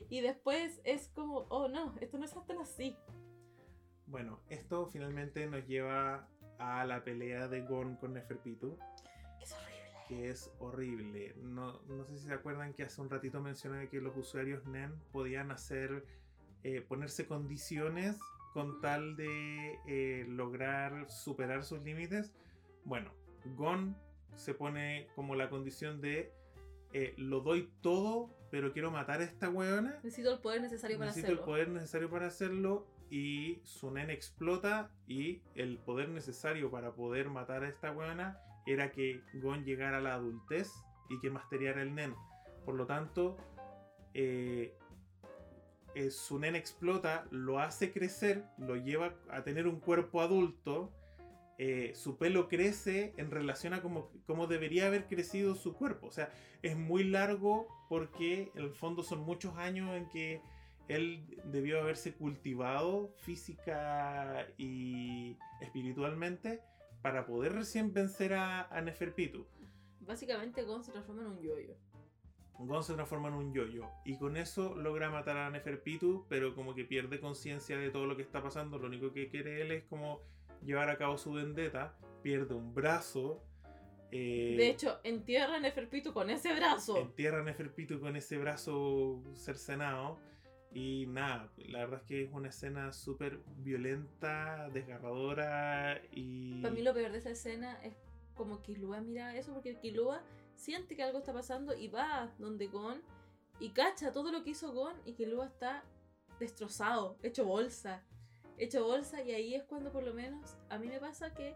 Y después es como, oh no, esto no es tan así. Bueno, esto finalmente nos lleva a la pelea de Gon con Neferpitu, Es horrible. que es horrible. No, no sé si se acuerdan que hace un ratito mencioné que los usuarios NEN podían hacer, eh, ponerse condiciones con tal de eh, lograr superar sus límites. Bueno, Gon se pone como la condición de eh, lo doy todo, pero quiero matar a esta weona. Necesito el poder necesario para Necesito hacerlo. el poder necesario para hacerlo y su nen explota y el poder necesario para poder matar a esta weona era que Gon llegara a la adultez y que masteriara el nen. Por lo tanto, eh, eh, su nen explota, lo hace crecer, lo lleva a tener un cuerpo adulto. eh, su pelo crece en relación a como, como debería haber crecido su cuerpo. O sea, es muy largo porque en el fondo son muchos años en que él debió haberse cultivado física y espiritualmente para poder recién vencer a, a Neferpitu. Básicamente Gon se transforma en un yoyo. Gon se transforma en un yoyo y con eso logra matar a Neferpitu, pero como que pierde conciencia de todo lo que está pasando. Lo único que quiere él es como llevar a cabo su vendetta. Pierde un brazo. eh, De hecho, entierra a Neferpitu con ese brazo. entierra a Neferpitu con ese brazo cercenado. Y nada, la verdad es que es una escena súper violenta, desgarradora y... Para mí lo peor de esa escena es como Killua mira eso, porque Killua siente que algo está pasando y va donde Gon y cacha todo lo que hizo Gon y Killua está destrozado, hecho bolsa. Hecho bolsa y ahí es cuando por lo menos a mí me pasa que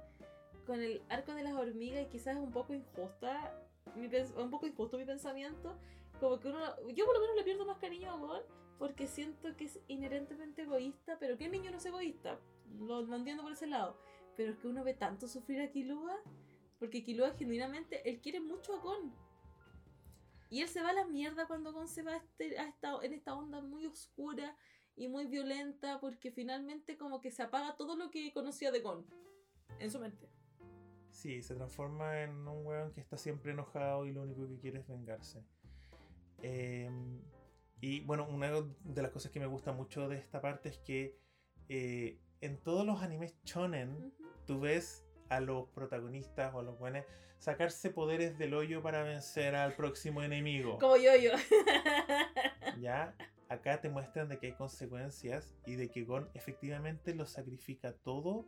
con el arco de las hormigas y quizás es un poco injusta, un poco injusto mi pensamiento, como que uno, yo por lo menos le pierdo más cariño a Gon porque siento que es inherentemente egoísta, pero el niño no es egoísta, lo, lo entiendo por ese lado. Pero es que uno ve tanto sufrir a Killua, porque Killua genuinamente, él quiere mucho a Gon. Y él se va a la mierda cuando Gon se va este- a esta, en esta onda muy oscura y muy violenta, porque finalmente como que se apaga todo lo que conocía de Gon en su mente. Sí, se transforma en un weón que está siempre enojado y lo único que quiere es vengarse. Eh, y bueno, una de las cosas que me gusta mucho de esta parte es que eh, en todos los animes shonen tú ves a los protagonistas o a los buenos sacarse poderes del hoyo para vencer al próximo enemigo. Como yo, yo. Ya, acá te muestran de que hay consecuencias y de que Gon efectivamente lo sacrifica todo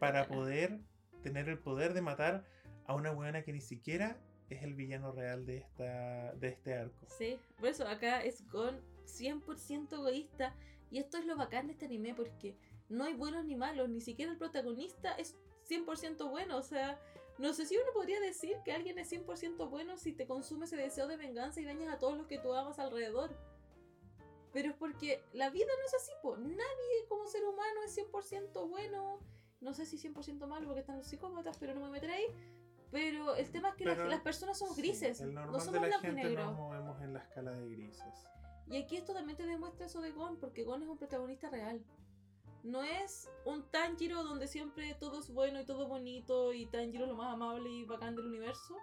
para poder tener el poder de matar a una buena que ni siquiera es el villano real de, esta, de este arco. Sí, por eso acá es Gon 100% egoísta. Y esto es lo bacán de este anime porque no hay buenos ni malos, ni siquiera el protagonista es 100% bueno. O sea, no sé si uno podría decir que alguien es 100% bueno si te consume ese deseo de venganza y dañas a todos los que tú amas alrededor. Pero es porque la vida no es así, po. Nadie como ser humano es 100% bueno. No sé si 100% malo porque están los psicópatas, pero no me meteré. Pero el tema es que las, las personas somos Sí, grises, el normal no de somos la blanco y gente negro. nos movemos en la escala de grises. Y aquí esto también te demuestra eso de Gon, porque Gon es un protagonista real. No es un Tanjiro donde siempre todo es bueno y todo bonito y Tanjiro es lo más amable y bacán del universo.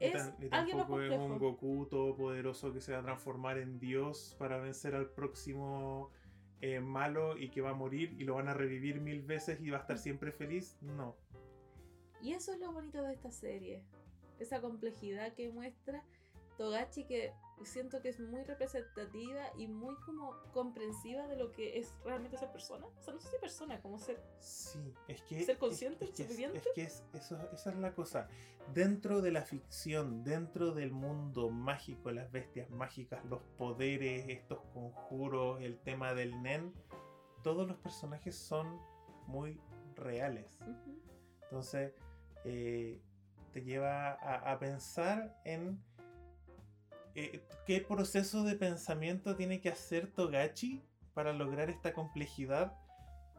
Ni Es tan- ni alguien más tampoco es un complejo. Goku todopoderoso que se va a transformar en Dios para vencer al próximo eh, malo y que va a morir y lo van a revivir mil veces y va a estar siempre feliz. No. Y eso es lo bonito de esta serie. Esa complejidad que muestra Togachi que siento que es muy representativa y muy como comprensiva de lo que es realmente ser persona. O sea, no sé si persona, como ser... Sí, es que. ¿Ser consciente, es, es que es- suficiente? es que es- eso, esa es la cosa. Dentro de la ficción, dentro del mundo mágico, las bestias mágicas, los poderes, estos conjuros, el tema del Nen, todos los personajes son muy reales. Ujú. Entonces, eh, te lleva a, a pensar en eh, qué proceso de pensamiento tiene que hacer Togachi para lograr esta complejidad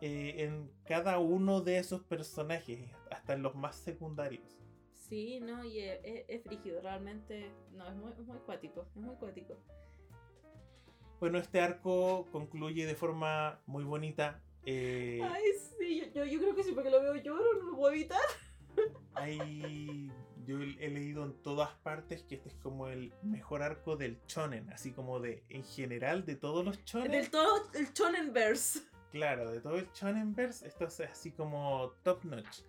eh, en cada uno de esos personajes, hasta en los más secundarios. Sí, no, y es, es, es frígido, realmente. No, es muy, es muy cuático, es muy cuático. Bueno, este arco concluye de forma muy bonita. eh, Ay, sí, yo, yo, yo creo que sí, porque lo veo lloro, no lo puedo evitar. Hay, yo he leído en todas partes que este es como el mejor arco del shonen, así como de en general de todos los shonen. Del todo el Shonenverse. Claro, de todo el Shonenverse, esto es así como top notch.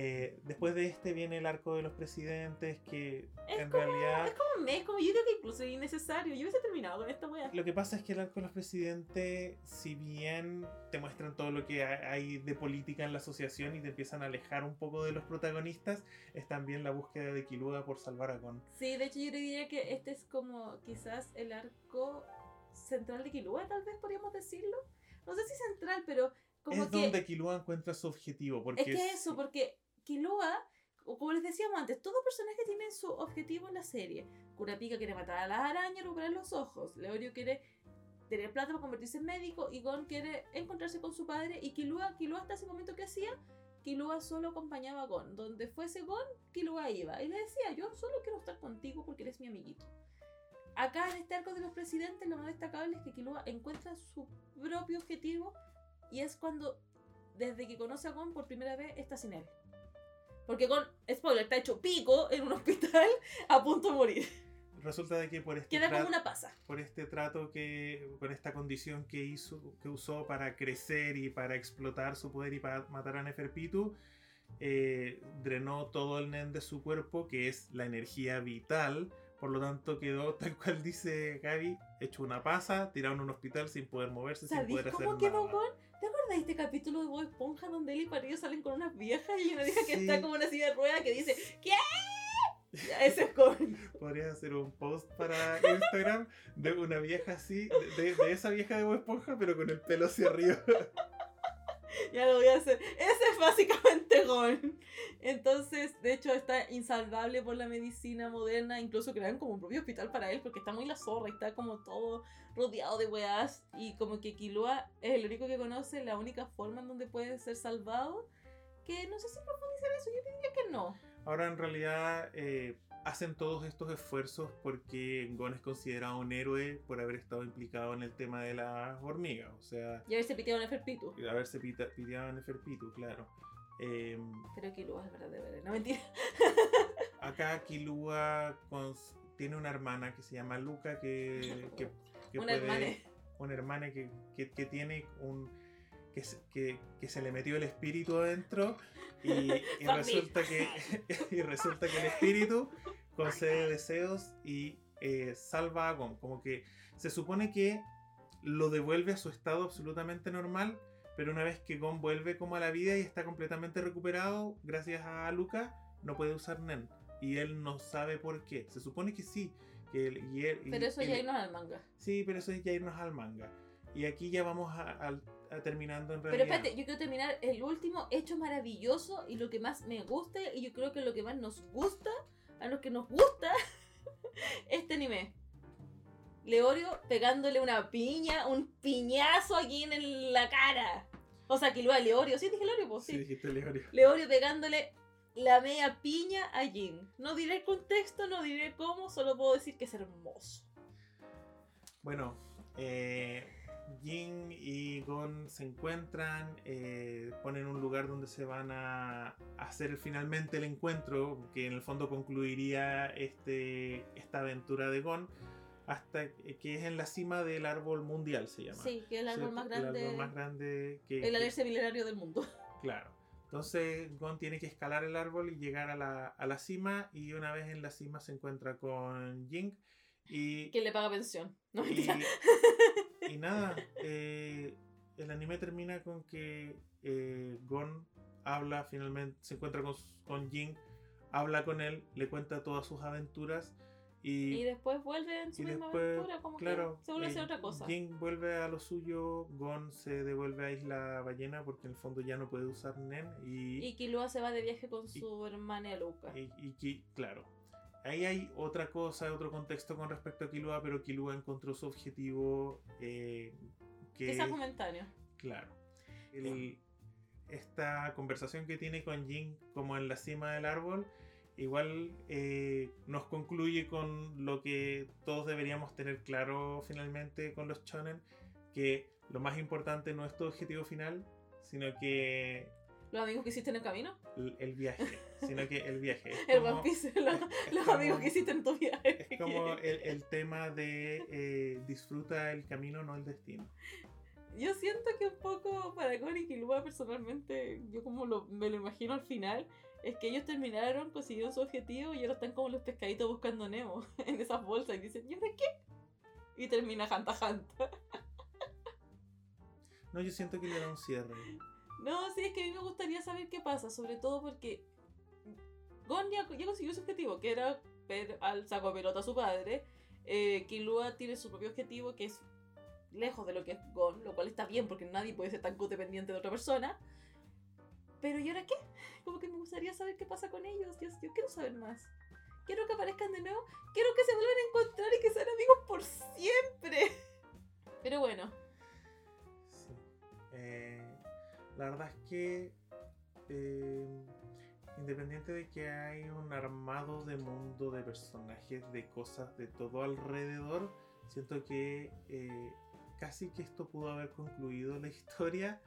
Eh, después de este viene el arco de los presidentes, que Es en como- realidad Es como un mes, como yo creo que incluso es innecesario. Yo hubiese terminado con esta wea. lo que pasa es que el arco de los presidentes, si bien te muestran todo lo que ha- hay de política en la asociación y te empiezan a alejar un poco de los protagonistas, es también la búsqueda de Kilua por salvar a Gon. Sí, de hecho yo diría que este es como quizás el arco central de Killua, tal vez podríamos decirlo. No sé si central, pero como es que... donde Kilua encuentra su objetivo, porque Es que eso, porque Killua, o como les decíamos antes, todo personaje tiene su objetivo en la serie. Kurapika quiere matar a las arañas recuperar los ojos. Leorio quiere tener plata para convertirse en médico. Y Gon quiere encontrarse con su padre. Y Killua, Killua hasta ese momento que hacía, Killua solo acompañaba a Gon. Donde fuese Gon, Killua iba. Y le decía, yo solo quiero estar contigo porque eres mi amiguito. Acá en este arco de los presidentes, lo más destacable es que Killua encuentra su propio objetivo. Y es cuando, desde que conoce a Gon por primera vez, está sin él. Porque Gon, spoiler, está hecho pico en un hospital a punto de morir. resulta de que por este Queda como una pasa. por este trato que, por esta condición que hizo, que usó para crecer y para explotar su poder y para matar a Neferpitu, eh, drenó todo el nen de su cuerpo, que es la energía vital. Por lo tanto, quedó tal cual dice Gaby, hecho una pasa, tirado en un hospital sin poder moverse, sin ¿Sabéis poder hacer cómo quedó nada. ¿Te acuerdas de este capítulo de Bob Esponja donde él y Parillo salen con unas viejas y una vieja que está como una silla de ruedas que dice ¿Qué? Ese es Gon. Podrías hacer un post para Instagram de una vieja así, de, de- de esa vieja de Bob Esponja, pero con el pelo hacia arriba. Ya lo voy a hacer. Ese es básicamente Gon. Entonces, de hecho, está insalvable por la medicina moderna. Incluso crean como un propio hospital para él porque está muy la zorra y está como todo rodeado de weas. Y como que Killua es el único que conoce la única forma en donde puede ser salvado. Que no sé si profundizar eso, yo diría que no. Ahora en realidad eh, hacen todos estos esfuerzos porque Gon es considerado un héroe por haber estado implicado en el tema de las hormigas. O sea, Y haberse piteado en Neferpitu. haberse pita- piteado en Neferpitu, claro. Eh, Pero Killua es verdad de verdad. No mentira. acá Kilua tiene una hermana que se llama Luca que, que, que Una puede- hermana. una hermana que, que- tiene un que, que se le metió el espíritu adentro y, resulta que y resulta que el espíritu concede deseos y eh, salva a Gon como que se supone que lo devuelve a su estado absolutamente normal pero una vez que Gon vuelve como a la vida y está completamente recuperado gracias a Luca no puede usar Nen y él no sabe por qué se supone que sí que él, y él- Pero eso él- ya irnos al manga. Sí, pero eso es ya irnos al manga. Y aquí ya vamos a, a terminando en Pero realidad. espérate, yo quiero terminar el último hecho maravilloso y lo que más me gusta y yo creo que lo que más nos gusta, a los que nos gusta, este anime. Leorio pegándole una piña, un piñazo aquí en la cara. O sea, que lo a Leorio, sí dije Leorio, pues Sí, sí. dijiste Leorio. Leorio pegándole la media piña a Jin. No diré el contexto, no diré cómo, solo puedo decir que es hermoso. Bueno, eh, Jin y Gon se encuentran, eh, ponen un lugar donde se van a hacer finalmente el encuentro, que en el fondo concluiría este, esta aventura de Gon, hasta que es en la cima del árbol mundial, se llama. Sí, que es el árbol más El grande. árbol más grande que... El alerce milenario del mundo. Claro. Entonces Gon tiene que escalar el árbol y llegar a la, a la cima y una vez en la cima se encuentra con Jing y, Que le paga pensión. No, y. y nada, eh, el anime termina con que eh, Gon habla finalmente, se encuentra con, con Jing, habla con él, le cuenta todas sus aventuras y, Y después vuelve en su misma después, aventura, como claro, que se vuelve a hacer otra cosa. Jing vuelve a lo suyo, Gon se devuelve a Isla Ballena porque en el fondo ya no puede usar Nen y, Y Killua se va de viaje con y- su hermana Luca. y, y claro. Ahí hay otra cosa, otro contexto con respecto a Killua, pero Killua encontró su objetivo eh, que Quizás momentáneo. Claro. El- esta conversación que tiene con Jin como en la cima del árbol, igual eh, nos concluye con lo que todos deberíamos tener claro finalmente con los shonen, que lo más importante no es tu objetivo final, sino que Los amigos que hiciste en el camino. el, el viaje, sino que el viaje. El como- One Piece, los, es los como- amigos que hiciste en tu viaje. es como el, el tema de eh, disfruta el camino, no el destino. Yo siento que un poco para Gon y Killua personalmente, yo como lo- me lo imagino al final, es que ellos terminaron, consiguieron su objetivo y ahora están como los pescaditos buscando Nemo en esas bolsas y dicen, ¿y ahora qué? Y termina Hanta Hanta. No, yo siento que le da un cierre. No, sí, es que a mí me gustaría saber qué pasa, sobre todo porque Gon ya, ya consiguió su objetivo, que era ver al saco pelota a su padre. Eh, Killua tiene su propio objetivo, que es lejos de lo que es Gon, lo cual está bien porque nadie puede ser tan codependiente de otra persona. Pero ¿y ahora qué? Como que me gustaría saber qué pasa con ellos. Yo, yo quiero saber más. Quiero que aparezcan de nuevo. Quiero que se vuelvan a encontrar y que sean amigos por siempre. Pero bueno, Sí. Eh, la verdad es que eh, independiente de que hay un armado de mundo, de personajes, de cosas, de todo alrededor, siento que eh, casi que esto pudo haber concluido la historia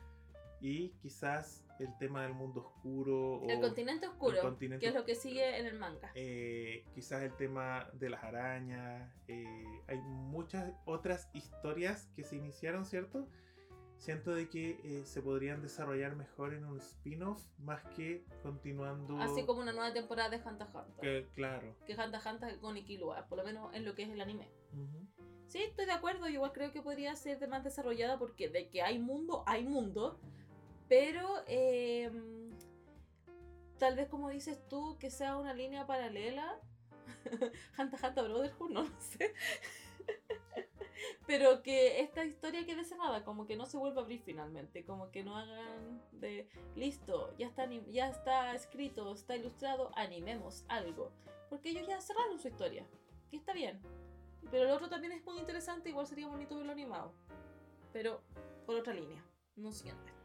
y quizás el tema del mundo oscuro o el continente oscuro, el continente que es lo que sigue en el manga. eh, quizás el tema de las arañas. eh, hay muchas otras historias que se iniciaron, ¿cierto? Siento de que eh, se podrían desarrollar mejor en un spin-off más que continuando. Así como una nueva temporada de Hunter x Hunter. que, claro. Que Hunter x Hunter con Ikilua, por lo menos en lo que es el anime. Ujú. Sí, estoy de acuerdo. Igual creo que podría ser más desarrollada porque de que hay mundo, hay mundo. Pero eh, tal vez como dices tú, que sea una línea paralela. Hunter x Hunter Brotherhood, no, no sé. Pero que esta historia quede cerrada, como que no se vuelva a abrir finalmente, como que no hagan de listo, ya está, ya está escrito, está ilustrado, animemos algo. Porque ellos ya cerraron su historia, y está bien. Pero el otro también es muy interesante, igual sería bonito verlo animado. Pero por otra línea, no siguiendo esto.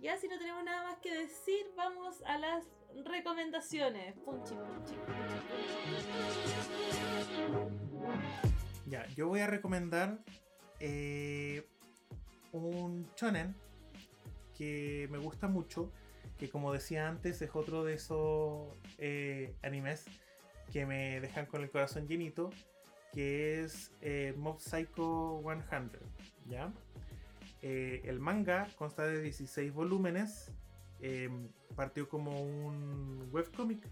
Ya si no tenemos nada más que decir, vamos a las recomendaciones. Punchi, punchi, punchi. Yo voy a recomendar eh, un shonen que me gusta mucho, que como decía antes es otro de esos eh, animes que me dejan con el corazón llenito, que es eh, Mob Psycho 100, ¿ya? El manga consta de 16 volúmenes, partió como un webcomic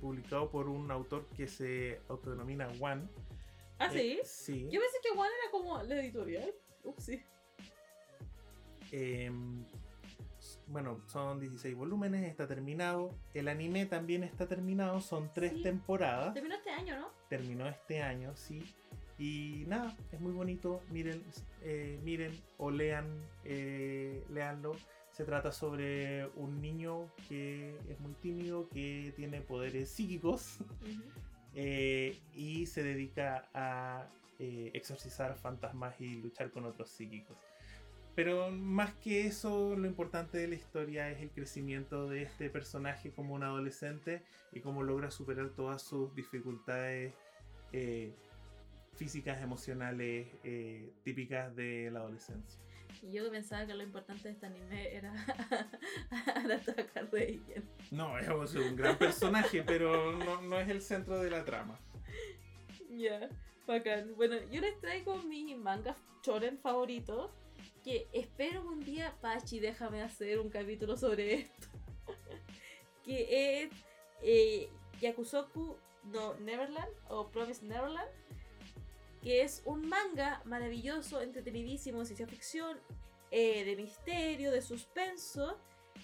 publicado por un autor que se autodenomina One. ¿Ah, sí? Eh, sí. Yo pensé que One era como la editorial. Ups, sí. Em, bueno, son 16 volúmenes, está terminado. El anime también está terminado, son tres Sí. temporadas. Terminó este año, ¿no? Terminó este año, sí. Y nada, es muy bonito. Miren, eh, miren o lean, eh, leanlo. Se trata sobre un niño que es muy tímido, que tiene poderes psíquicos eh, y se dedica a eh, exorcizar fantasmas y luchar con otros psíquicos. Pero más que eso, lo importante de la historia es el crecimiento de este personaje como un adolescente y cómo logra superar todas sus dificultades eh, físicas, emocionales, eh, típicas de la adolescencia. Y yo pensaba que lo importante de este anime era atacar Reigen. No, es un gran personaje, pero no, no es el centro de la trama. Ya, bacán. Bueno, yo les traigo mis mangas choren favoritos. Que espero un día, Pachi, déjame hacer un capítulo sobre esto. que es eh, Yakusoku no Neverland o Promise Neverland. Que es un manga maravilloso, entretenidísimo, de ciencia ficción, eh, de misterio, de suspenso.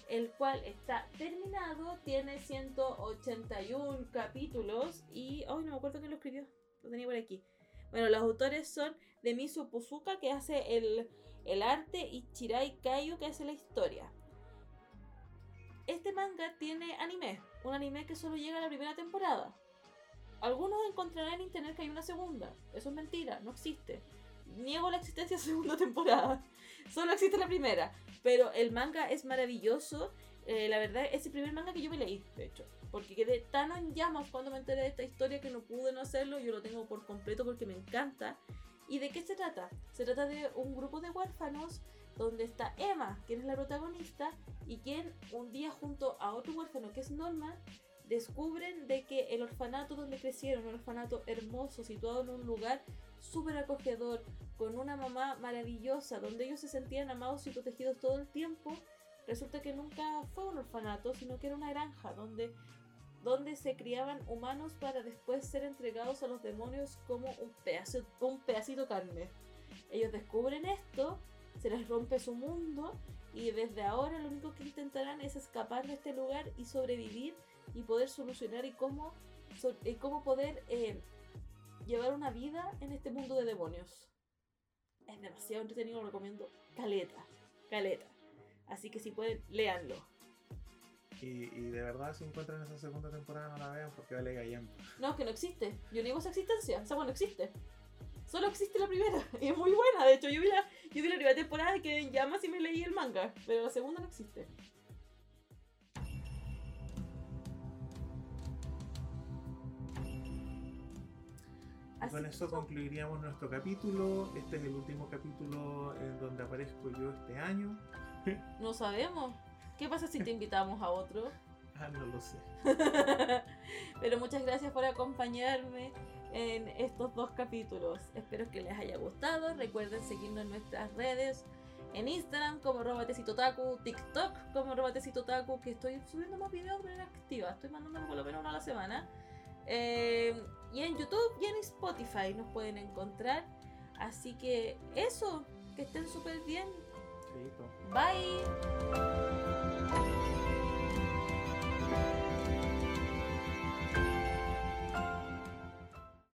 El cual está terminado, tiene 181 capítulos y. Ay, no me acuerdo quién lo escribió. Lo tenía por aquí. Bueno, los autores son de Misu Puzuka, que hace el, el arte, y Chirai Kaio, que hace la historia. Este manga tiene anime, un anime que solo llega a la primera temporada. Algunos encontrarán en internet que hay una segunda. Eso es mentira, no existe. Niego la existencia de segunda temporada. Solo existe la primera. Pero el manga es maravilloso. Eh, la verdad, es el primer manga que yo me leí, de hecho. Porque quedé tan en llamas cuando me enteré de esta historia que no pude no hacerlo. Yo lo tengo por completo porque me encanta. ¿Y de qué se trata? Se trata de un grupo de huérfanos donde está Emma, quien es la protagonista, y quien un día junto a otro huérfano que es Norma, descubren de que el orfanato donde crecieron, un orfanato hermoso, situado en un lugar súper acogedor, con una mamá maravillosa, donde ellos se sentían amados y protegidos todo el tiempo, resulta que nunca fue un orfanato, sino que era una granja donde, donde se criaban humanos para después ser entregados a los demonios como un, pedazo, un pedacito de carne. Ellos descubren esto, se les rompe su mundo y desde ahora lo único que intentarán es escapar de este lugar y sobrevivir y poder solucionar y cómo, y cómo poder eh, llevar una vida en este mundo de demonios. Es demasiado entretenido, lo recomiendo. Caleta, caleta. Así que si pueden, léanlo. Y, y de verdad, si encuentran esa segunda temporada, no la vean porque vale gallampa. No, que no existe. Yo niego esa existencia. Esa no existe. Solo existe la primera. Y es muy buena. De hecho, yo vi la, yo vi la primera temporada y quedé en llamas y me leí el manga. Pero la segunda no existe. Así con eso concluiríamos nuestro capítulo. Este es el último capítulo en donde aparezco yo este año. No sabemos. ¿Qué pasa si te invitamos a otro? Ah, no lo sé. Pero muchas gracias por acompañarme en estos dos capítulos. Espero que les haya gustado. Recuerden seguirnos en nuestras redes. En Instagram como Robatecitotaku, TikTok como Robatecitotaku, que estoy subiendo más videos de manera activa. Estoy mandando por lo menos uno a la semana. Eh, y en YouTube y en Spotify nos pueden encontrar. Así que eso, que estén súper bien. Bye.